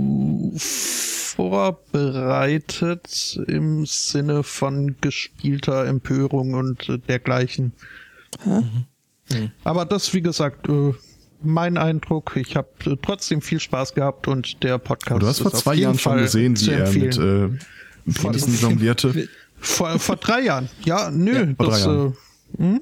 vorbereitet im Sinne von gespielter Empörung und äh, dergleichen. Aber das, wie gesagt, äh, mein Eindruck. Ich habe äh, trotzdem viel Spaß gehabt und der Podcast. Aber du hast vor zwei Jahren schon gesehen, wie er mit äh, Penissen jonglierte. vor, vor drei Jahren. Ja, nö, Ja, vor drei das, Jahren. äh,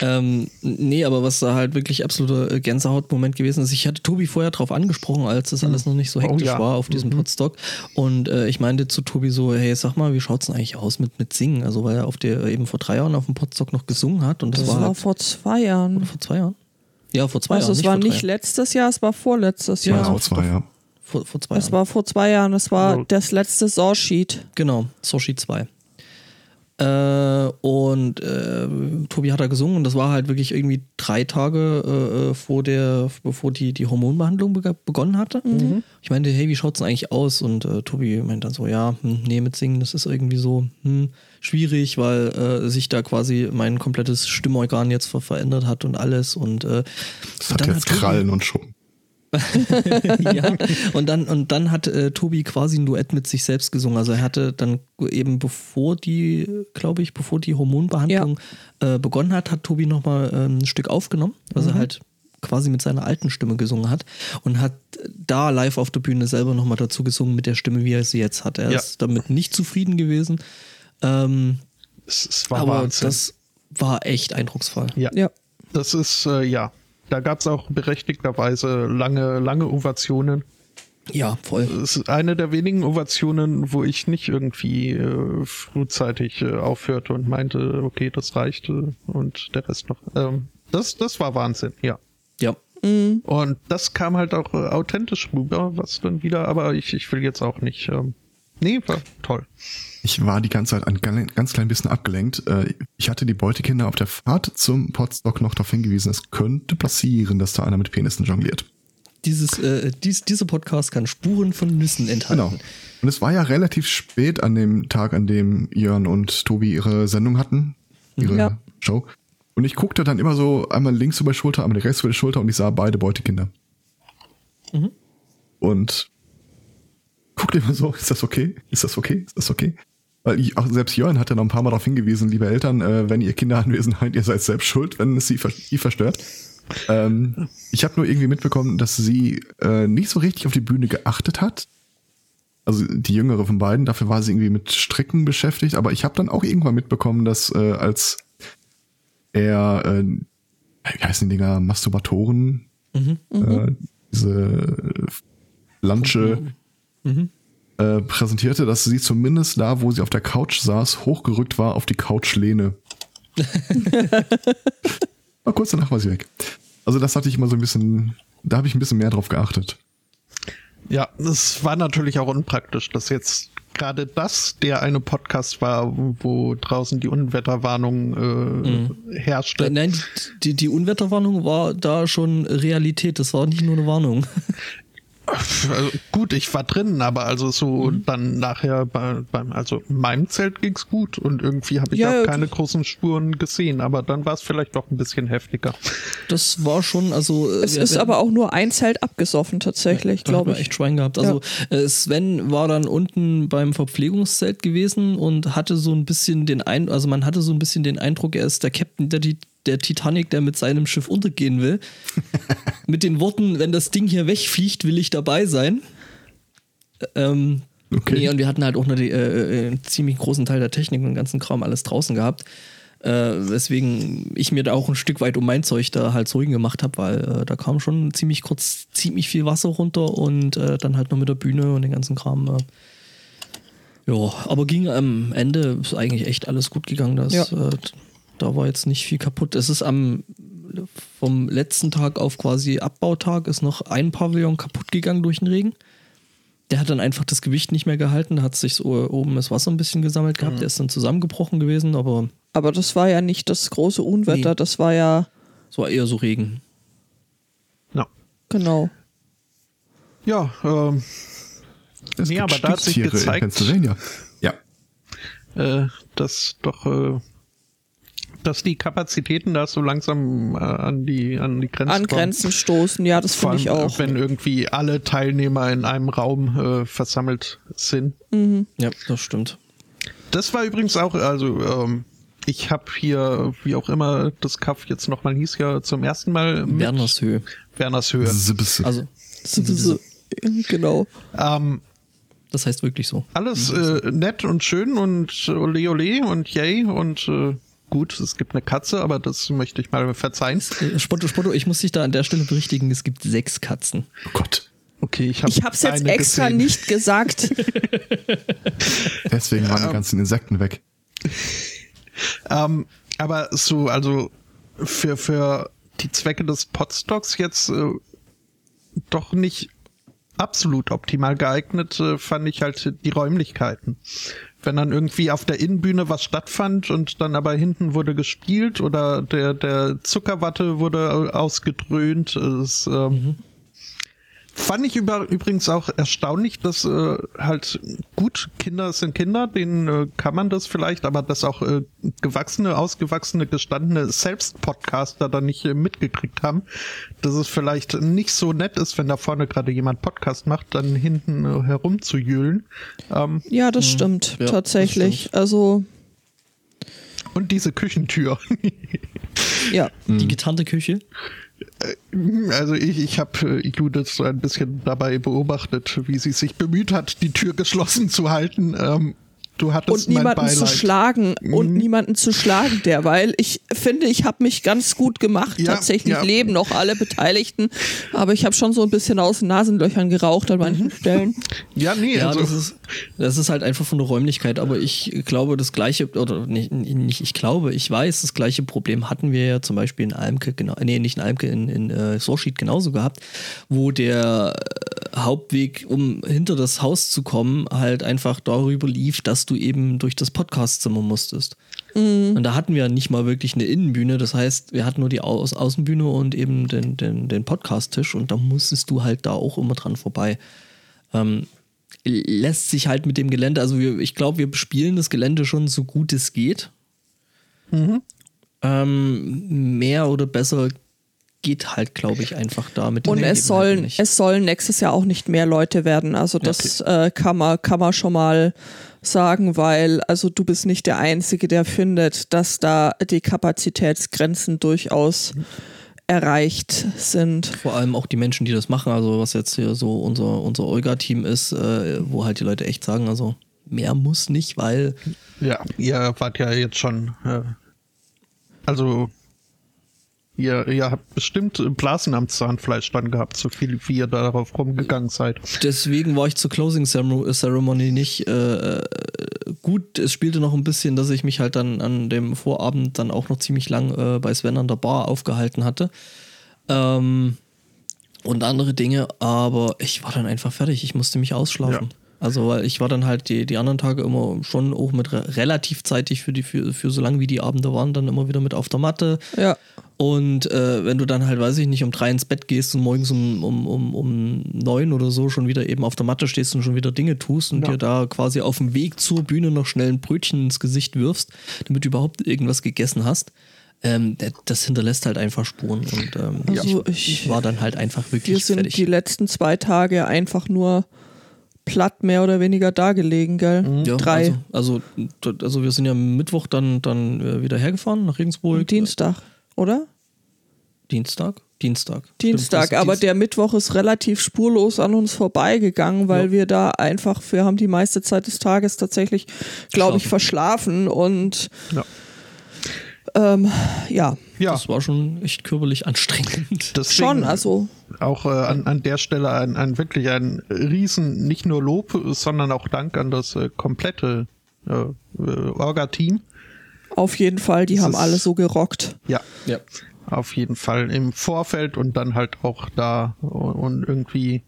Ähm, nee, aber was da halt wirklich absoluter äh, Gänsehautmoment gewesen ist, ich hatte Tobi vorher drauf angesprochen, als das alles noch nicht so hektisch ja. war auf diesem Podstock. Und äh, ich meinte zu Tobi so, hey, sag mal, wie schaut's denn eigentlich aus mit, mit Singen? Also weil er auf der eben vor drei Jahren auf dem Podstock noch gesungen hat und das, Das war, war halt, vor zwei Jahren. vor zwei Jahren. Ja, vor zwei Also Jahren. es war vor nicht Jahren. letztes Jahr, es war vorletztes Ja, Jahr. Also zwei, ja. vor, vor zwei Es Jahren. war vor zwei Jahren, es war Ja. das letzte Saw-Sheet. Genau, Soshi 2. Äh, und äh, Tobi hat da gesungen und das war halt wirklich irgendwie drei Tage äh, äh, vor der, bevor die, die Hormonbehandlung beg begonnen hatte. Ich meinte, hey, wie schaut's denn eigentlich aus? Und äh, Tobi meint dann so, ja, hm, nee, mit Singen, das ist irgendwie so hm, schwierig, weil äh, sich da quasi mein komplettes Stimmorgan jetzt ver verändert hat und alles. Und, äh, Das und hat dann jetzt Krallen und Schuppen. ja, und dann, und dann hat äh, Tobi quasi ein Duett mit sich selbst gesungen. Also er hatte dann eben bevor die, glaube ich, bevor die Hormonbehandlung äh, begonnen hat, hat Tobi nochmal äh, ein Stück aufgenommen, was er halt quasi mit seiner alten Stimme gesungen hat und hat da live auf der Bühne selber nochmal dazu gesungen mit der Stimme, wie er sie jetzt hat. Er Ja. ist damit nicht zufrieden gewesen. Ähm, es, es war aber Wahnsinn. das war echt eindrucksvoll. ja. Ja. Das ist, äh, ja. Da gab es auch berechtigterweise lange, lange Ovationen. Ja, voll. Es ist eine der wenigen Ovationen, wo ich nicht irgendwie äh, frühzeitig äh, aufhörte und meinte, okay, das reicht äh, und der Rest noch. Ähm, das, das war Wahnsinn, ja. Ja. Und das kam halt auch äh, authentisch rüber, was dann wieder, aber ich, ich will jetzt auch nicht. Ähm, nee, war toll. Ich war die ganze Zeit ein gan- ganz klein bisschen abgelenkt. Äh, Ich hatte die Beutekinder auf der Fahrt zum Podstock noch darauf hingewiesen, es könnte passieren, dass da einer mit Penissen jongliert. Dieses, äh, dies, dieser Podcast kann Spuren von Nüssen enthalten. Genau. Und es war ja relativ spät an dem Tag, an dem Jörn und Tobi ihre Sendung hatten, ihre Ja. Show. Und ich guckte dann immer so einmal links über die Schulter, einmal rechts über die Schulter und ich sah beide Beutekinder. Und guckte immer so, ist das okay? Ist das okay? Ist das okay? Weil ich, auch selbst Jörn hat ja noch ein paar Mal darauf hingewiesen, liebe Eltern, äh, wenn ihr Kinder anwesend seid, ihr seid selbst schuld, wenn es sie, ver sie verstört. Ähm, ich habe nur irgendwie mitbekommen, dass sie äh, nicht so richtig auf die Bühne geachtet hat. Also die jüngere von beiden, dafür war sie irgendwie mit Stricken beschäftigt, aber ich habe dann auch irgendwann mitbekommen, dass äh, als er, äh, wie heißen die Dinger, Masturbatoren, äh, diese Lansche äh, präsentierte, dass sie zumindest da, wo sie auf der Couch saß, hochgerückt war auf die Couchlehne. Aber kurz danach war sie weg. Also das hatte ich immer so ein bisschen da habe ich ein bisschen mehr drauf geachtet. Ja, es war natürlich auch unpraktisch, dass jetzt gerade das der eine Podcast war, wo draußen die Unwetterwarnung äh, mhm. herrschte. Nein, die, die Unwetterwarnung war da schon Realität, das war nicht nur eine Warnung. Also gut, ich war drin, aber also so mhm. dann nachher bei, beim, also in meinem Zelt ging's gut und irgendwie habe ich ja, auch keine großen Spuren gesehen, aber dann war es vielleicht doch ein bisschen heftiger. Das war schon, also es wir, ist aber auch nur ein Zelt abgesoffen tatsächlich, ja, glaube ich. Echt Schwein gehabt. Also ja. Äh, Sven war dann unten beim Verpflegungszelt gewesen und hatte so ein bisschen den ein, also man hatte so ein bisschen den Eindruck, er ist der Captain der die der Titanic, der mit seinem Schiff untergehen will. mit den Worten, wenn das Ding hier wegfliegt, will ich dabei sein. Ähm, okay. Nee, und wir hatten halt auch noch die, äh, äh, einen ziemlich großen Teil der Technik und den ganzen Kram alles draußen gehabt. Äh, weswegen ich mir da auch ein Stück weit um mein Zeug da halt Sorgen gemacht habe, weil äh, da kam schon ziemlich kurz ziemlich viel Wasser runter und äh, dann halt noch mit der Bühne und den ganzen Kram. Äh. ja, aber ging am Ende ist eigentlich echt alles gut gegangen. Das, ja. Da war jetzt nicht viel kaputt. Es ist am vom letzten Tag auf quasi Abbautag ist noch ein Pavillon kaputt gegangen durch den Regen. Der hat dann einfach das Gewicht nicht mehr gehalten, da hat sich so oben das Wasser ein bisschen gesammelt gehabt, mhm. der ist dann zusammengebrochen gewesen, aber. Aber das war ja nicht das große Unwetter, nee. das war ja. Das war eher so Regen. Ja. Genau. Ja, ähm. nee, aber da hat sich gezeigt. Ja. Äh, dass doch äh, dass die Kapazitäten da so langsam äh, an die an die Grenzen an Grenzen stoßen. Ja, das finde ich auch. Wenn irgendwie alle Teilnehmer in einem Raum äh, versammelt sind. Mhm. Ja, das stimmt. Das war übrigens auch, also ähm, ich habe hier, wie auch immer das Kaff jetzt nochmal hieß, ja zum ersten Mal mit Wernershöhe. Wernershöhe. Also genau. Ähm, das heißt wirklich so. Alles äh, nett und schön und ole ole und yay und äh, gut, es gibt eine Katze, aber das möchte ich mal verzeihen. Äh, Spotto, Spotto, ich muss dich da an der Stelle berichtigen, es gibt sechs Katzen. Oh Gott. Okay, ich habe Ich hab's jetzt extra gesehen. nicht gesagt. Deswegen waren die ganzen Insekten weg. ähm, aber so, also für, für die Zwecke des Podstocks jetzt äh, doch nicht absolut optimal geeignet, äh, fand ich halt die Räumlichkeiten wenn dann irgendwie auf der Innenbühne was stattfand und dann aber hinten wurde gespielt oder der, der Zuckerwatte wurde ausgedröhnt. Ist, ähm, mhm. Fand ich über, übrigens auch erstaunlich, dass äh, halt gut, Kinder sind Kinder, denen äh, kann man das vielleicht, aber dass auch äh, gewachsene, ausgewachsene, gestandene Selbstpodcaster da nicht äh, mitgekriegt haben, dass es vielleicht nicht so nett ist, wenn da vorne gerade jemand Podcast macht, dann hinten äh, herumzujühlen. Ähm, ja, das stimmt, ja, tatsächlich. Das stimmt. Also. Und diese Küchentür. ja. Die getarnte Küche. Äh, also ich, ich habe äh, Judith so ein bisschen dabei beobachtet, wie sie sich bemüht hat, die Tür geschlossen zu halten. Ähm, Du hattest und niemanden zu schlagen mhm. und niemanden zu schlagen derweil. Ich finde, ich habe mich ganz gut gemacht. Ja, Tatsächlich ja. leben noch alle Beteiligten, aber ich habe schon so ein bisschen aus den Nasenlöchern geraucht an manchen mhm. Stellen. Ja, nee, ja, also. das, ist, das ist halt einfach von der Räumlichkeit, aber ich glaube, das gleiche, oder nicht, nicht ich glaube, ich weiß, das gleiche Problem hatten wir ja zum Beispiel in Almke, genau, nee, nicht in Almke, in, in äh, Sorschied genauso gehabt, wo der Hauptweg, um hinter das Haus zu kommen, halt einfach darüber lief, dass du eben durch das Podcastzimmer musstest. Mhm. Und da hatten wir nicht mal wirklich eine Innenbühne, das heißt, wir hatten nur die Au Außenbühne und eben den, den, den Podcast-Tisch und da musstest du halt da auch immer dran vorbei. Ähm, lässt sich halt mit dem Gelände, also wir, ich glaube, wir bespielen das Gelände schon so gut es geht. Mhm. Ähm, mehr oder besser geht halt, glaube ich, einfach da mit den Und es sollen, nicht. es sollen nächstes Jahr auch nicht mehr Leute werden. Also das okay. äh, kann, man, kann man schon mal sagen, weil also du bist nicht der Einzige, der findet, dass da die Kapazitätsgrenzen durchaus erreicht sind. Vor allem auch die Menschen, die das machen, also was jetzt hier so unser, unser Olga-Team ist, äh, wo halt die Leute echt sagen, also mehr muss nicht, weil. Ja, ihr wart ja jetzt schon, äh, also Ihr, ihr habt bestimmt Blasen am Zahnfleisch dann gehabt, so viel wie ihr darauf rumgegangen seid. Deswegen war ich zur Closing Ceremony nicht äh, gut. Es spielte noch ein bisschen, dass ich mich halt dann an dem Vorabend dann auch noch ziemlich lang äh, bei Sven an der Bar aufgehalten hatte. Ähm, und andere Dinge, aber ich war dann einfach fertig. Ich musste mich ausschlafen. Ja. Also, weil ich war dann halt die, die anderen Tage immer schon auch mit re relativ zeitig für die, für, für so lange wie die Abende waren, dann immer wieder mit auf der Matte. Ja. Und äh, wenn du dann halt, weiß ich nicht, um drei ins Bett gehst und morgens um, um, um, um neun oder so schon wieder eben auf der Matte stehst und schon wieder Dinge tust und Ja. dir da quasi auf dem Weg zur Bühne noch schnell ein Brötchen ins Gesicht wirfst, damit du überhaupt irgendwas gegessen hast, ähm, das hinterlässt halt einfach Spuren. Und ähm, Also ich, ich- war dann halt einfach Wir wirklich sind fertig. die letzten zwei Tage einfach nur platt mehr oder weniger dagelegen, gell? ja, Drei. Also, also, also wir sind ja Mittwoch dann, dann äh, wieder hergefahren nach Regensburg. Dienstag, oder? Dienstag? Dienstag. Dienstag, Stimmt, aber Dienst- der Mittwoch ist relativ spurlos an uns vorbeigegangen, weil Ja. wir da einfach, wir haben die meiste Zeit des Tages tatsächlich, glaube ich, verschlafen und Ja. ähm, ja, Ja, Das war schon echt körperlich anstrengend. deswegen schon, also auch äh, an, an der Stelle ein, ein wirklich ein Riesen, nicht nur Lob, sondern auch Dank an das äh, komplette äh, äh, Orga-Team. Auf jeden Fall, die Das haben alle so gerockt. Ja, Ja. auf jeden Fall im Vorfeld und dann halt auch da und irgendwie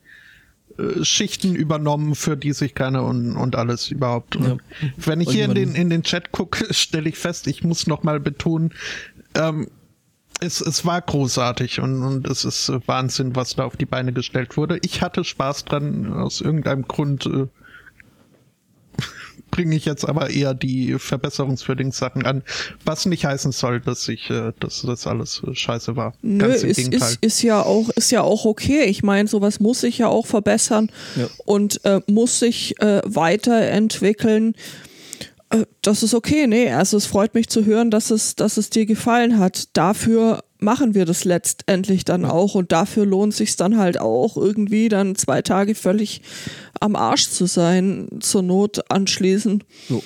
äh, Schichten übernommen, für die sich keiner und, und alles überhaupt. Ja. Und wenn ich hier in den, in den Chat gucke, stelle ich fest, ich muss noch mal betonen, ähm, es, es war großartig und, und es ist Wahnsinn, was da auf die Beine gestellt wurde. Ich hatte Spaß dran, aus irgendeinem Grund äh, bringe ich jetzt aber eher die verbesserungswürdigen Sachen an, was nicht heißen soll, dass ich, äh, dass das alles äh, scheiße war. Nö, Ganz im ist, Gegenteil. ist, ist ja auch, ist ja auch okay. Ich meine, sowas muss sich ja auch verbessern Ja. und äh, muss sich äh, weiterentwickeln. Äh, das ist okay, nee. Also es freut mich zu hören, dass es, dass es dir gefallen hat. Dafür machen wir das letztendlich dann auch und dafür lohnt sich dann halt auch irgendwie dann zwei Tage völlig am Arsch zu sein, zur Not anschließend. So.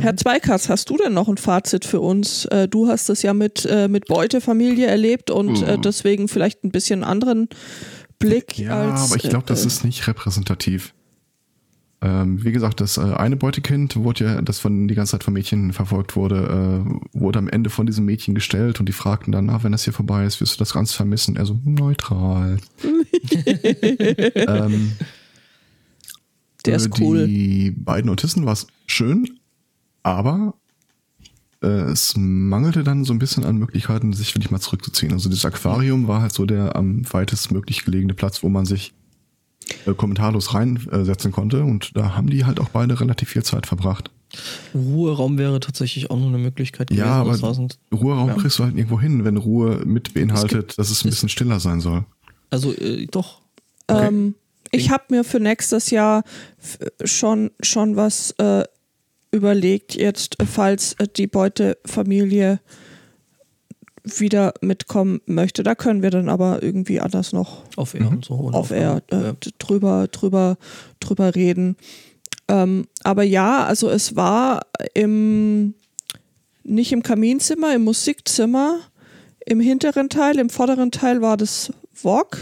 Herr Zweikatz, hast du denn noch ein Fazit für uns? Äh, du hast es ja mit, äh, mit Beutefamilie erlebt und äh, Mhm. deswegen vielleicht ein bisschen anderen Blick Ja, als. aber ich glaube, das äh, ist nicht repräsentativ. Ähm, wie gesagt, das äh, eine Beutekind wurde ja, das von die ganze Zeit von Mädchen verfolgt wurde, äh, wurde am Ende von diesem Mädchen gestellt und die fragten dann, na, wenn das hier vorbei ist, wirst du das ganz vermissen? Er so, neutral. ähm, Der ist cool. Die beiden Autisten war es schön, aber äh, es mangelte dann so ein bisschen an Möglichkeiten, sich wirklich mal zurückzuziehen. Also dieses Aquarium war halt so der am weitest möglich gelegene Platz, wo man sich äh, kommentarlos reinsetzen konnte und da haben die halt auch beide relativ viel Zeit verbracht. Ruheraum wäre tatsächlich auch noch eine Möglichkeit gewesen. Ja, aber Ruheraum Ja. kriegst du halt irgendwo hin, wenn Ruhe mit beinhaltet, dass es ein es- bisschen stiller sein soll. also äh, doch. Ähm, ich habe mir für nächstes Jahr f- schon, schon was äh, überlegt, jetzt, äh, falls äh, die Beutefamilie wieder mitkommen möchte. Da können wir dann aber irgendwie anders noch Auf Air und so. und auf Air äh, ja. drüber, drüber, drüber reden. Ähm, aber ja, also es war im nicht im Kaminzimmer, im Musikzimmer, im hinteren Teil, im vorderen Teil war das Wok.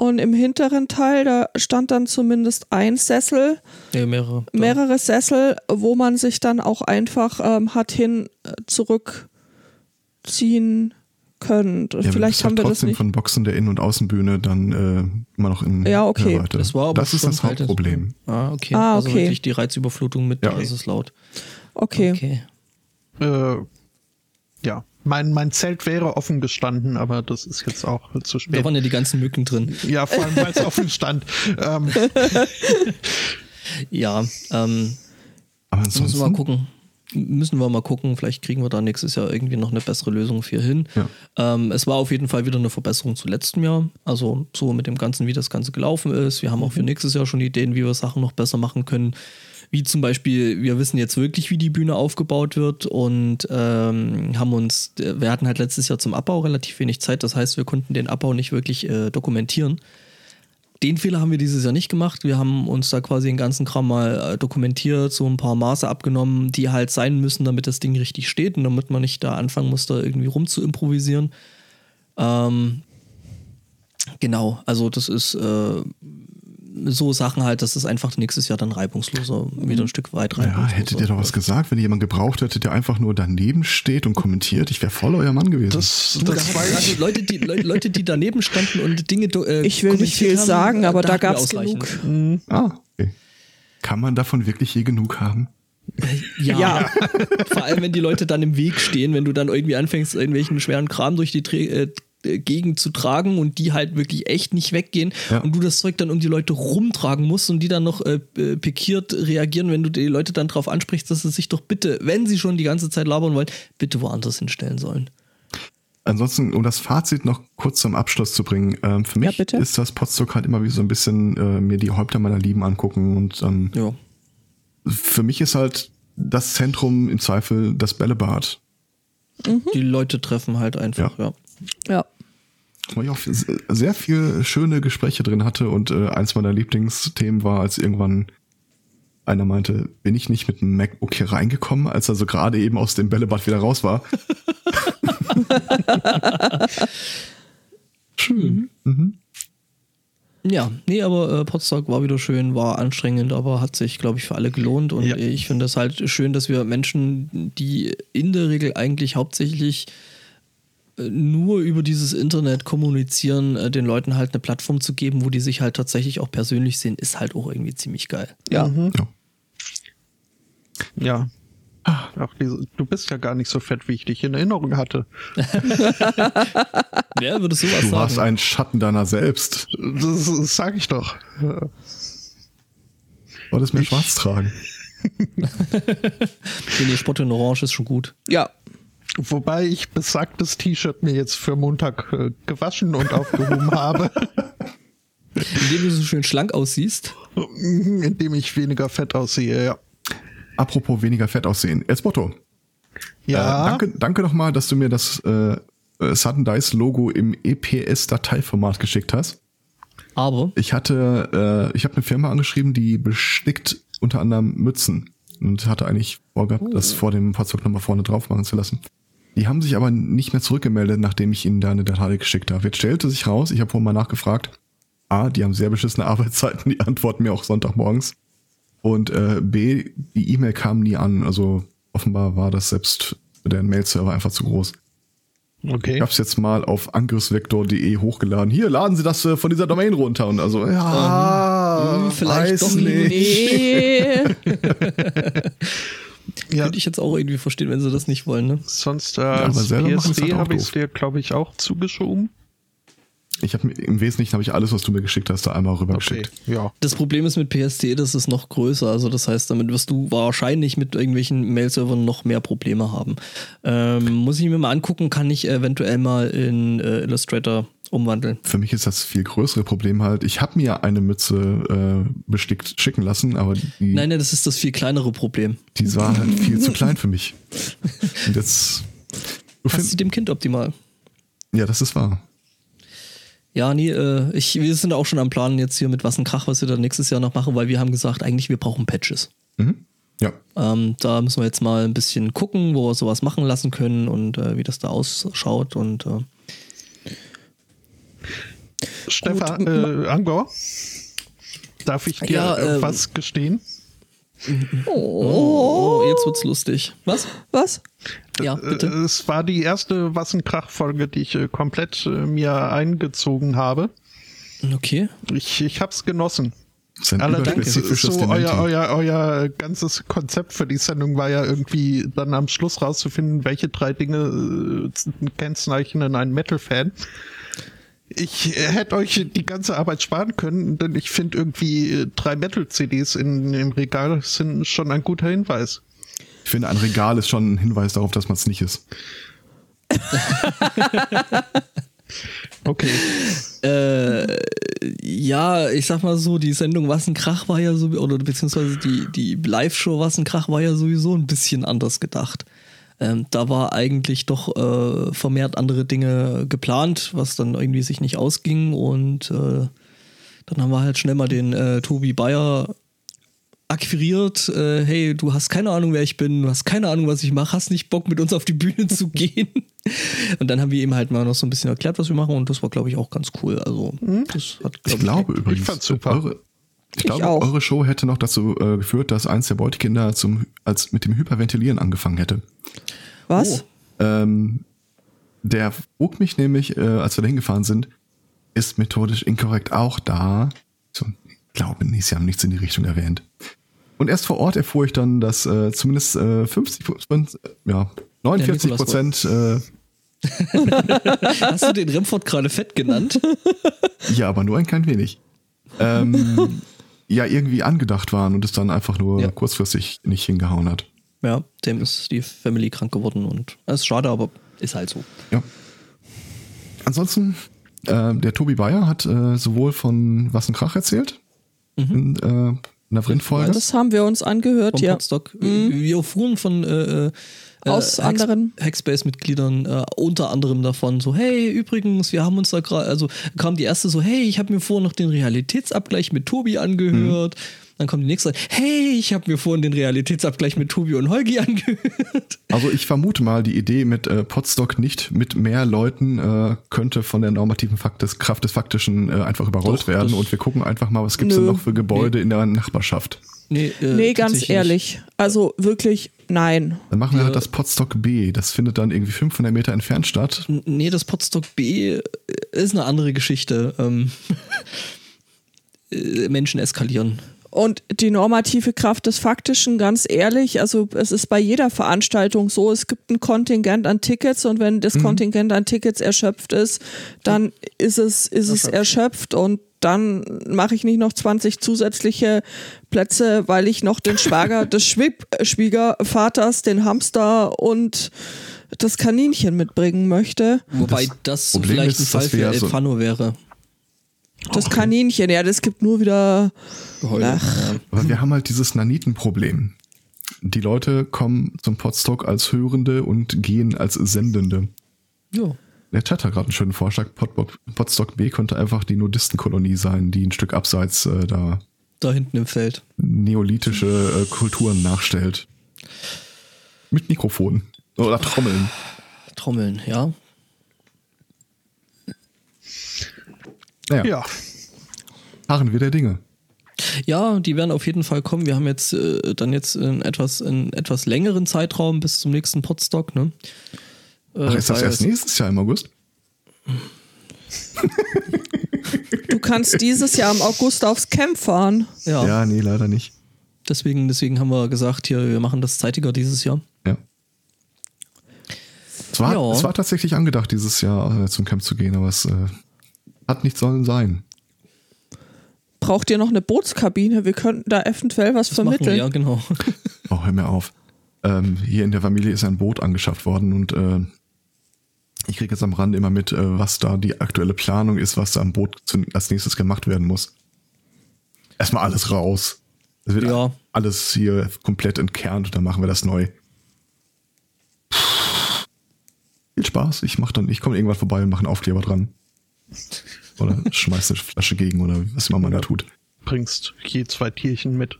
Und im hinteren Teil, da stand dann zumindest ein Sessel, Nee, mehrere. Mehrere Sessel, wo man sich dann auch einfach ähm, hat hin äh, zurückziehen können. Ja, Vielleicht du haben wir halt das trotzdem nicht. von Boxen der Innen- und Außenbühne dann äh, immer noch in Ja, okay. Hörweite. Das war aber das ist schon das halt Hauptproblem. Ah, okay. Ah, Also okay. wirklich die Reizüberflutung mit, Ja. da ist es laut. Okay. Okay. Äh, ja, mein, mein Zelt wäre offen gestanden, aber das ist jetzt auch zu Da spät. waren ja die ganzen Mücken drin. Ja, vor allem, weil es offen stand. Ähm, Ja, ähm, Aber müssen wir mal ansonsten, gucken. Müssen wir mal gucken. Vielleicht kriegen wir da nächstes Jahr irgendwie noch eine bessere Lösung für hin. Ja. Ähm, es war auf jeden Fall wieder eine Verbesserung zu letztem Jahr. Also so mit dem Ganzen, wie das Ganze gelaufen ist. Wir haben auch für nächstes Jahr schon Ideen, wie wir Sachen noch besser machen können. Wie zum Beispiel, wir wissen jetzt wirklich, wie die Bühne aufgebaut wird und ähm, haben uns, wir hatten halt letztes Jahr zum Abbau relativ wenig Zeit. Das heißt, wir konnten den Abbau nicht wirklich äh, dokumentieren. Den Fehler haben wir dieses Jahr nicht gemacht. Wir haben uns da quasi den ganzen Kram mal äh, dokumentiert, so ein paar Maße abgenommen, die halt sein müssen, damit das Ding richtig steht und damit man nicht da anfangen muss, da irgendwie rum zu improvisieren. Ähm, genau, also das ist äh, so Sachen halt, dass es einfach nächstes Jahr dann reibungsloser wieder ein Stück weit Ja, reibungsloser hättet ihr doch was gesagt, wenn ihr jemanden gebraucht hättet, der einfach nur daneben steht und kommentiert. Ich wäre voll euer Mann gewesen. Das, da das hat- war also. Leute, die, Leute, die daneben standen und Dinge äh, Ich will nicht viel sagen, aber da wir gab's ausreichend. genug. ah, okay. Kann man davon wirklich je genug haben? Ja. Ja. Vor allem, wenn die Leute dann im Weg stehen, wenn du dann irgendwie anfängst, irgendwelchen schweren Kram durch die Trä äh, Gegend zu tragen und die halt wirklich echt nicht weggehen Ja. und du das Zeug dann um die Leute rumtragen musst und die dann noch äh, äh, pikiert reagieren, wenn du die Leute dann darauf ansprichst, dass sie sich doch bitte, wenn sie schon die ganze Zeit labern wollen, bitte woanders hinstellen sollen. Ansonsten, um das Fazit noch kurz zum Abschluss zu bringen, ähm, für Ja, mich bitte. ist das Potsdok halt immer wie so ein bisschen äh, mir die Häupter meiner Lieben angucken und ähm, Ja. für mich ist halt das Zentrum im Zweifel das Bällebad. Die Leute treffen halt einfach, ja. Ja. Wo ich auch sehr viel schöne Gespräche drin hatte und äh, eins meiner Lieblingsthemen war, als irgendwann einer meinte, bin ich nicht mit dem MacBook hier reingekommen, als er so gerade eben aus dem Bällebad wieder raus war. Schön. Mhm. Ja, nee, aber äh, Potsdok war wieder schön, war anstrengend, aber hat sich, glaube ich, für alle gelohnt. Und Ja. ich finde es halt schön, dass wir Menschen, die in der Regel eigentlich hauptsächlich nur über dieses Internet kommunizieren, äh, den Leuten halt eine Plattform zu geben, wo die sich halt tatsächlich auch persönlich sehen, ist halt auch irgendwie ziemlich geil. Ja. Ja. Ja. Ach, du bist ja gar nicht so fett, wie ich dich in Erinnerung hatte. Wer würde sowas Du warst sagen? ein Schatten deiner selbst. Das, das sag ich doch. Wolltest mehr schwarz tragen. Nee, nee, Spott in Orange ist schon gut. Ja. Wobei ich besagtes T-Shirt mir jetzt für Montag äh, gewaschen und aufgehoben habe, Indem du so schön schlank aussiehst. indem ich weniger fett aussehe. Ja. Apropos weniger Fett aussehen. Esbotto. Ja. Äh, danke, danke nochmal, dass du mir das äh, äh, Sudden Dice Logo im EPS-Dateiformat geschickt hast. Aber Ich hatte, äh, ich habe eine Firma angeschrieben, die bestickt unter anderem Mützen und hatte eigentlich vorgehabt, das vor dem Fahrzeug nochmal vorne drauf machen zu lassen. Die haben sich aber nicht mehr zurückgemeldet, nachdem ich ihnen da eine Datei geschickt habe. Jetzt stellte sich raus, ich habe vorhin mal nachgefragt, A, die haben sehr beschissene Arbeitszeiten, die antworten mir auch Sonntagmorgens. Und äh, B, die E-Mail kam nie an. Also offenbar war das selbst für den Mail-Server einfach zu groß. Okay. Ich hab's jetzt mal auf angriffsvektor.de hochgeladen. Hier, laden Sie das äh, von dieser Domain runter. Und also, ja, hm, vielleicht weiß doch nicht. Nee. Ja, könnte ich jetzt auch irgendwie verstehen, wenn sie das nicht wollen, ne? sonst äh, als halt PSD habe ich es dir, glaube ich, auch zugeschoben. Ich habe im Wesentlichen habe ich alles, was du mir geschickt hast, da einmal rübergeschickt. Ja. Das Problem ist mit PST, das ist noch größer. Also das heißt, damit wirst du wahrscheinlich mit irgendwelchen Mail-Servern noch mehr Probleme haben. Ähm, muss ich mir mal angucken, kann ich eventuell mal in äh, Illustrator umwandeln. Für mich ist das viel größere Problem halt. Ich habe mir eine Mütze äh, bestickt schicken lassen, aber die, Nein, nein, das ist das viel kleinere Problem. die war halt viel zu klein für mich. Und jetzt, du Passt sie dem Kind optimal. ja, das ist wahr. Ja, nee, äh, ich, wir sind auch schon am Plan jetzt hier mit was ein Krach, was wir dann nächstes Jahr noch machen, weil wir haben gesagt, eigentlich wir brauchen Patches. Mhm. Ja, Ähm, da müssen wir jetzt mal ein bisschen gucken, wo wir sowas machen lassen können und äh, wie das da ausschaut und äh, Stefan, äh, Angor, darf ich dir Ja, äh, ähm, was gestehen? oh, jetzt wird's lustig. Was? Was? Ja, Äh, bitte. Es war die erste Wassenkrach-Folge, die ich äh, komplett äh, mir eingezogen habe. Okay. Ich, ich hab's genossen. Allerdings so euer, euer, euer ganzes Konzept für die Sendung war ja irgendwie dann am Schluss rauszufinden, welche drei Dinge äh, kennzeichnen einen Metal-Fan. Ich äh, hätte euch die ganze Arbeit sparen können, denn ich finde irgendwie äh, drei Metal-CDs in, im Regal sind schon ein guter Hinweis. Ich finde, ein Regal ist schon ein Hinweis darauf, dass man es nicht ist. Okay. Äh, ja, ich sag mal so, die Sendung Was ein Krach war ja so, oder beziehungsweise die, die Live-Show Was ein Krach war ja sowieso ein bisschen anders gedacht. Ähm, da war eigentlich doch äh, vermehrt andere Dinge geplant, was dann irgendwie sich nicht ausging und äh, dann haben wir halt schnell mal den äh, Tobi Bayer akquiriert, äh, hey, du hast keine Ahnung, wer ich bin, du hast keine Ahnung, was ich mache, hast nicht Bock, mit uns auf die Bühne zu gehen. Und dann haben wir ihm halt mal noch so ein bisschen erklärt, was wir machen und das war, glaube ich, auch ganz cool. Also, das hat, Ich glaub glaube übrigens, fand's super. Eure, Ich glaube, eure Show hätte noch dazu äh, geführt, dass eins der Beutekinder zum, als mit dem Hyperventilieren angefangen hätte. Was? Oh. Ähm, der frug mich nämlich, äh, als wir da hingefahren sind, ist methodisch inkorrekt auch da. So, ich glaube, nee, sie haben nichts in die Richtung erwähnt. Und erst vor Ort erfuhr ich dann, dass äh, zumindest äh, 50 Prozent, ja, 49 Prozent. Äh, Hast du den Remford gerade fett genannt? ja, aber nur ein klein wenig. Ähm, ja, irgendwie angedacht waren und es dann einfach nur ja. kurzfristig nicht hingehauen hat. Ja, dem ist die Family krank geworden und das ist schade, aber ist halt so. Ja. Ansonsten, äh, der Tobi Bayer hat äh, sowohl von Was ein Krach erzählt, mhm. in, äh, in der Printfolge. Das haben wir uns angehört, ja. Podstock. Mhm. Wir erfuhren von äh, äh aus äh, anderen Hackspace-Mitgliedern, äh, unter anderem davon, so, hey, übrigens, wir haben uns da gerade, also kam die erste so, hey, ich habe mir vorhin noch den Realitätsabgleich mit Tobi angehört. Mhm. Dann kommt die nächste, hey, ich habe mir vorhin den Realitätsabgleich mit Tobi und Holgi angehört. Also ich vermute mal, die Idee mit äh, Podstock nicht mit mehr Leuten äh, könnte von der normativen Fakt des, Kraft des Faktischen äh, einfach überrollt Doch, werden und wir gucken einfach mal, was gibt's denn noch für Gebäude nee. in der Nachbarschaft. Nee, äh, nee ganz ehrlich. Also wirklich, nein. Dann machen wir halt das Podstock B. Das findet dann irgendwie 500 Meter entfernt statt. Nee, das Podstock B äh, ist eine andere Geschichte. Ähm äh, Menschen eskalieren. Und die normative Kraft des Faktischen, ganz ehrlich, also es ist bei jeder Veranstaltung so, es gibt ein Kontingent an Tickets und wenn das mhm. Kontingent an Tickets erschöpft ist, dann ist es, ist es erschöpft und dann mache ich nicht noch 20 zusätzliche Plätze, weil ich noch den Schwager des Schwib Schwiegervaters, den Hamster und das Kaninchen mitbringen möchte. Wobei das, das vielleicht ist, ein Fall für El Fano wäre. Das okay. Kaninchen, ja, das gibt nur wieder. Geheule. Aber wir haben halt dieses Nanitenproblem. Die Leute kommen zum Podstock als Hörende und gehen als Sendende. Ja. Der Chat hat gerade einen schönen Vorschlag. Podstock B könnte einfach die Nudistenkolonie sein, die ein Stück abseits äh, da. Da hinten im Feld. Neolithische äh, Kulturen nachstellt. Mit Mikrofonen. Oder Trommeln. Trommeln, ja. Naja. Ja. Harren wir der Dinge. Ja, die werden auf jeden Fall kommen. Wir haben jetzt äh, dann jetzt in etwas, in etwas längeren Zeitraum bis zum nächsten Podstock, ne? Äh, Ach, ist das erst nächstes Jahr im August? Du kannst dieses Jahr im August aufs Camp fahren. Ja, ja nee, leider nicht. Deswegen, deswegen haben wir gesagt, hier, wir machen das zeitiger dieses Jahr. Ja. Es war, ja. es war tatsächlich angedacht, dieses Jahr äh, zum Camp zu gehen, aber es äh, hat nicht sollen sein. Braucht ihr noch eine Bootskabine? Wir könnten da eventuell was das vermitteln. Wir, ja, genau. oh, hör mir auf. Ähm, hier in der Familie ist ein Boot angeschafft worden und äh, ich kriege jetzt am Rand immer mit, äh, was da die aktuelle Planung ist, was da am Boot zu, als nächstes gemacht werden muss. Erstmal alles raus. Es wird ja. alles hier komplett entkernt und dann machen wir das neu. Viel Spaß. Ich mach dann, ich komme irgendwann vorbei und mache einen Aufkleber dran. Oder schmeißt eine Flasche gegen oder was immer man da tut. Bringst je zwei Tierchen mit.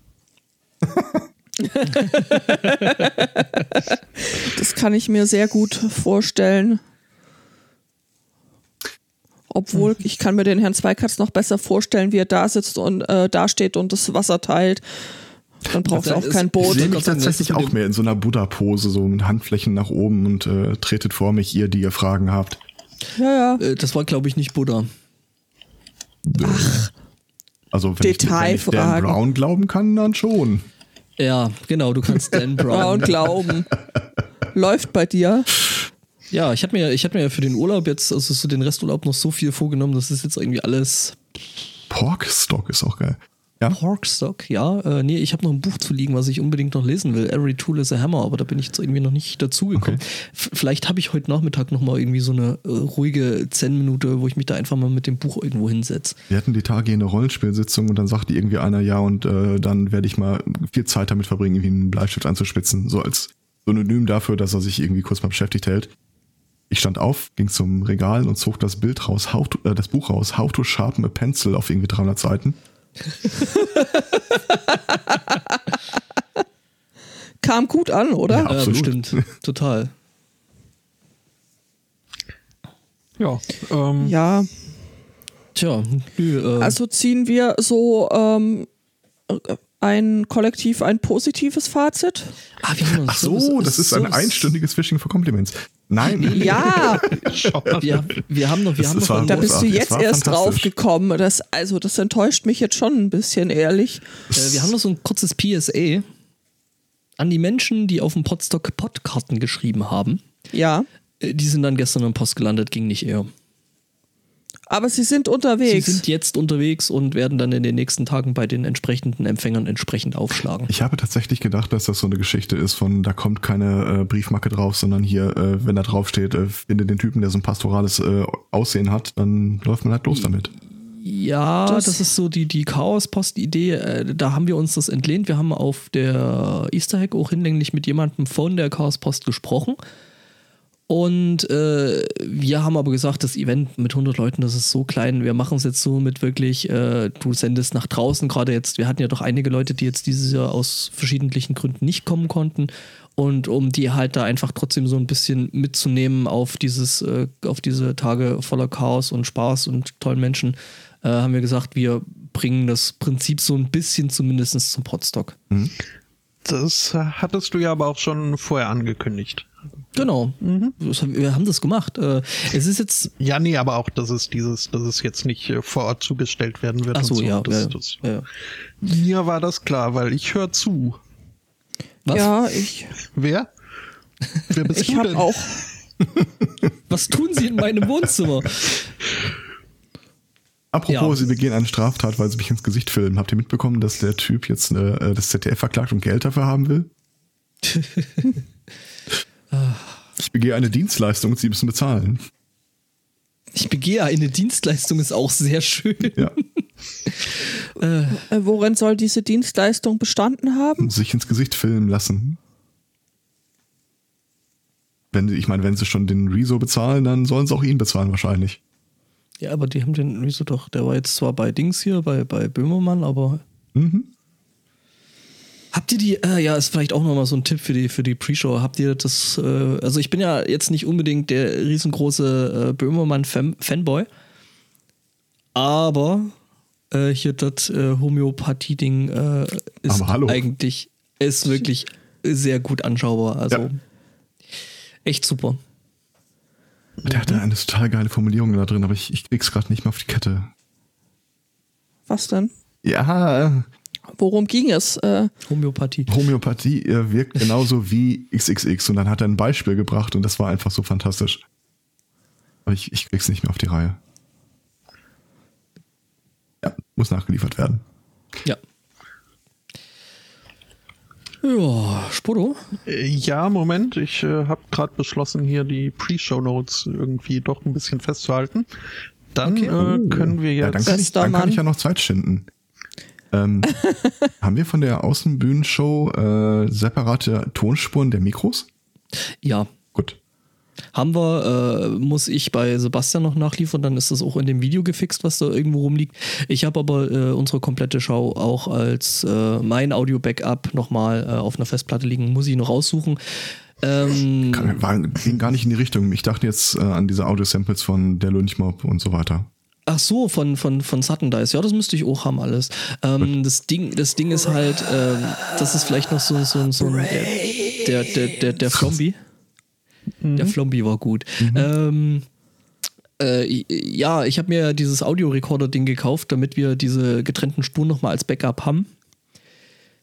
das kann ich mir sehr gut vorstellen. Obwohl, ich kann mir den Herrn Zweikatz noch besser vorstellen, wie er da sitzt und äh, da steht und das Wasser teilt. Dann braucht er auch kein Boot. Ich sehe mich tatsächlich auch mehr in so einer Buddha-Pose, so mit Handflächen nach oben und äh, tretet vor mich, ihr, die ihr Fragen habt. Ja, ja. Äh, das war, glaube ich, nicht Buddha. Ach. Also, wenn ich, wenn ich Dan Brown glauben kann, dann schon. Ja, genau, du kannst Dan Brown glauben. Läuft bei dir. Ja, ich hatte mir, ich mir ja für den Urlaub jetzt, also so den Resturlaub noch so viel vorgenommen, das ist jetzt irgendwie alles. Porkstock ist auch geil. Ja? Porkstock, ja. Äh, nee, ich habe noch ein Buch zu liegen, was ich unbedingt noch lesen will. Every Tool is a Hammer, aber da bin ich jetzt irgendwie noch nicht dazugekommen. Okay. Vielleicht habe ich heute Nachmittag noch mal irgendwie so eine äh, ruhige Zen-Minute, wo ich mich da einfach mal mit dem Buch irgendwo hinsetze. Wir hatten die Tage hier eine Rollenspielsitzung und dann sagte irgendwie einer ja und äh, dann werde ich mal viel Zeit damit verbringen, irgendwie einen Bleistift anzuspitzen, so als Synonym dafür, dass er sich irgendwie kurz mal beschäftigt hält. Ich stand auf, ging zum Regal und zog das Bild raus, how to, äh, das Buch raus, How to Sharpen a Pencil auf irgendwie 300 Seiten. Kam gut an, oder? Ja, absolut. bestimmt. Total. Ja. Ähm. Ja. Tja, äh. also ziehen wir so ähm, äh, ein Kollektiv ein positives Fazit? Ah, wir haben uns Ach so, das ist ein einstündiges Phishing for Compliments. Nein. Ja, Wir, wir haben noch, wir Das- haben das noch da bist du jetzt erst drauf gekommen. Das, also, das enttäuscht mich jetzt schon ein bisschen, ehrlich. Äh, wir haben noch so ein kurzes PSA an die Menschen, die auf dem Podstock Podkarten geschrieben haben. Ja, Äh, Die sind dann gestern im Post gelandet, ging nicht eher. Aber sie sind Sie unterwegs. sind jetzt unterwegs und werden dann in den nächsten Tagen bei den entsprechenden Empfängern entsprechend aufschlagen. Ich habe tatsächlich gedacht, dass das so eine Geschichte ist von, da kommt keine äh, Briefmarke drauf, sondern hier, äh, wenn da drauf steht, äh, finde den Typen, der so ein pastorales äh, Aussehen hat, dann läuft man halt los damit. Ja, das, Das- ist so die, die Chaos-Post-Idee. Äh, da haben wir uns das entlehnt. Wir haben auf der Easter Hack auch hinlänglich mit jemandem von der Chaos-Post gesprochen. Und äh, wir haben aber gesagt, das Event mit 100 Leuten, das ist so klein. Wir machen es jetzt so mit wirklich, äh, du sendest nach draußen. Gerade jetzt, wir hatten ja doch einige Leute, die jetzt dieses Jahr aus verschiedenen Gründen nicht kommen konnten. Und um die halt da einfach trotzdem so ein bisschen mitzunehmen auf dieses, äh, auf diese Tage voller Chaos und Spaß und tollen Menschen, äh, haben wir gesagt, wir bringen das Prinzip so ein bisschen zumindest zum Podstock. Das äh, hattest du ja aber auch schon vorher angekündigt. Genau. Haben- Wir haben das gemacht. Äh, Es ist jetzt. Ja, nee, aber auch, dass es dieses, dass es jetzt nicht äh, vor Ort zugestellt werden wird. Ach so, und ja. Das, ja, das, ja. Mir war das klar, weil ich höre zu. Was? Ja, ich, Wer? Wer bist ich du habe denn? auch. Was tun Sie in meinem Wohnzimmer? Apropos, Ja. sie begehen eine Straftat, weil sie mich ins Gesicht filmen. Habt ihr mitbekommen, dass der Typ jetzt äh, das ZDF verklagt und Geld dafür haben will? ich begehe eine Dienstleistung und sie müssen bezahlen. Ich begehe eine Dienstleistung, ist auch sehr schön. Ja. Äh, worin soll diese Dienstleistung bestanden haben? sich ins Gesicht filmen lassen. Wenn, ich meine, wenn sie schon den Rezo bezahlen, dann sollen sie auch ihn bezahlen wahrscheinlich. Ja, aber die haben den, wieso doch, der war jetzt zwar bei Dings hier, bei, bei Böhmermann, aber. Mhm. Habt ihr die, äh, ja, ist vielleicht auch nochmal so ein Tipp für die, für die Pre-Show. Habt ihr das, äh, also ich bin ja jetzt nicht unbedingt der riesengroße äh, Böhmermann-Fanboy, aber äh, hier das äh, Homöopathie-Ding äh, ist eigentlich, ist wirklich sehr gut anschaubar. Also Ja. echt super. Der hatte eine total geile Formulierung da drin, aber ich, ich krieg's gerade nicht mehr auf die Kette. Was denn? Ja, äh, Worum ging es? Äh, Homöopathie. Homöopathie äh, wirkt genauso wie XXX und dann hat er ein Beispiel gebracht und das war einfach so fantastisch. Aber ich, ich krieg's nicht mehr auf die Reihe. Ja, muss nachgeliefert werden. Ja. Ja, Sporo. Äh, Ja, Moment, ich äh, habe gerade beschlossen, hier die Pre-Show-Notes irgendwie doch ein bisschen festzuhalten. Dann äh, können wir Ja, jetzt. dann kann, ich, dann kann ich ja noch Zeit schinden. Ähm, haben wir von der Außenbühnenshow äh, separate Tonspuren der Mikros? Ja. Gut. Haben wir, äh, muss ich bei Sebastian noch nachliefern, dann ist das auch in dem Video gefixt, was da irgendwo rumliegt. Ich habe aber äh, unsere komplette Show auch als äh, mein Audio-Backup nochmal äh, auf einer Festplatte liegen, muss ich noch raussuchen. Ähm, Kann- War, ging gar nicht in die Richtung. Ich dachte jetzt äh, an diese Audio-Samples von der Lynchmob und so weiter. Ach so, von, von, von Sutton Dice. Ja, das müsste ich auch haben, alles. Ähm, das, Ding, das Ding ist halt, ähm, das ist vielleicht noch so, so, so ein. Der, der, der, der Flombi. Der Flombi war gut. Ähm, äh, ja, ich habe mir dieses Audiorekorder-Ding gekauft, damit wir diese getrennten Spuren nochmal als Backup haben.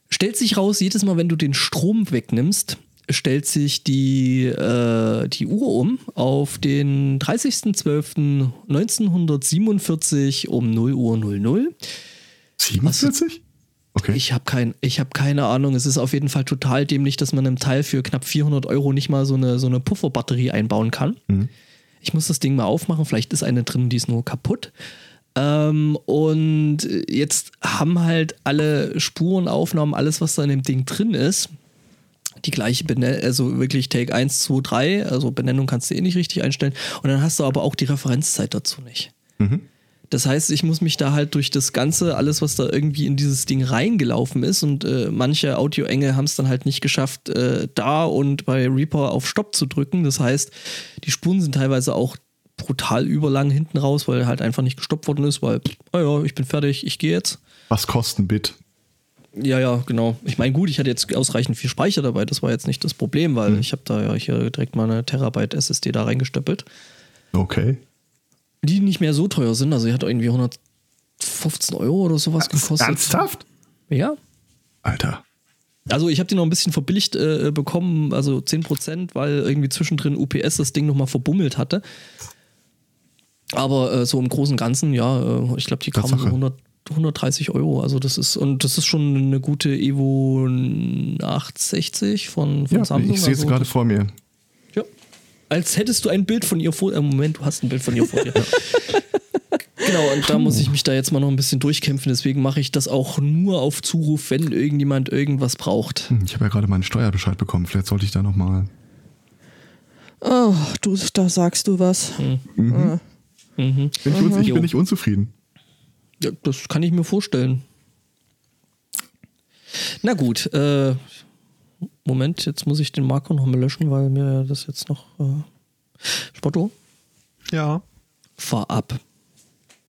Stellt sich raus, jedes Mal, wenn du den Strom wegnimmst, stellt sich die, äh, die Uhr um auf den 30.12.1947 um 0 Uhr 00. 47? Okay. Ich habe kein, ich hab keine Ahnung. Es ist auf jeden Fall total dämlich, dass man einem Teil für knapp 400 Euro nicht mal so eine, so eine Pufferbatterie einbauen kann. Ich muss das Ding mal aufmachen. Vielleicht ist eine drin, die ist nur kaputt. Ähm, und jetzt haben halt alle Spurenaufnahmen, alles, was da in dem Ding drin ist, die gleiche Benennung, also wirklich Take 1, 2, 3, also Benennung kannst du eh nicht richtig einstellen. Und dann hast du aber auch die Referenzzeit dazu nicht. Das heißt, ich muss mich da halt durch das Ganze, alles, was da irgendwie in dieses Ding reingelaufen ist und äh, manche Audioengel haben es dann halt nicht geschafft, äh, da und bei Reaper auf Stopp zu drücken. Das heißt, die Spuren sind teilweise auch brutal überlang hinten raus, weil halt einfach nicht gestoppt worden ist, weil, naja, ich bin fertig, ich gehe jetzt. Was kostet ein Bit? Ja, ja, genau. Ich meine, gut, ich hatte jetzt ausreichend viel Speicher dabei, das war jetzt nicht das Problem, weil ich habe da ja hier direkt mal eine Terabyte SSD da reingestöppelt, Okay. die nicht mehr so teuer sind. Also, die hat irgendwie 115 Euro oder sowas gekostet. Ernsthaft? Ja. Alter. Also, ich habe die noch ein bisschen verbilligt äh, bekommen, also 10%, weil irgendwie zwischendrin UPS das Ding nochmal verbummelt hatte. Aber äh, so im Großen und Ganzen, ja, äh, ich glaube, die kamen so Tatsache. 100, 130 Euro. Also das ist, und das ist schon eine gute Evo 860 von, von Ja, Samsung. ich sehe es also gerade vor mir. Ja. Als hättest du ein Bild von ihr vor äh, Moment, du hast ein Bild von ihr vor dir. genau, und da muss ich mich da jetzt mal noch ein bisschen durchkämpfen. Deswegen mache ich das auch nur auf Zuruf, wenn irgendjemand irgendwas braucht. Hm, Ich habe ja gerade meinen Steuerbescheid bekommen. Vielleicht sollte ich da nochmal. Oh, du, da sagst du was. Mhm. Bin ich, uns- ich bin nicht unzufrieden. Ja, das kann ich mir vorstellen. Na gut, äh, Moment, jetzt muss ich den Marker noch mal löschen, weil mir das jetzt noch. Äh, Spotto, Ja. fahr ab.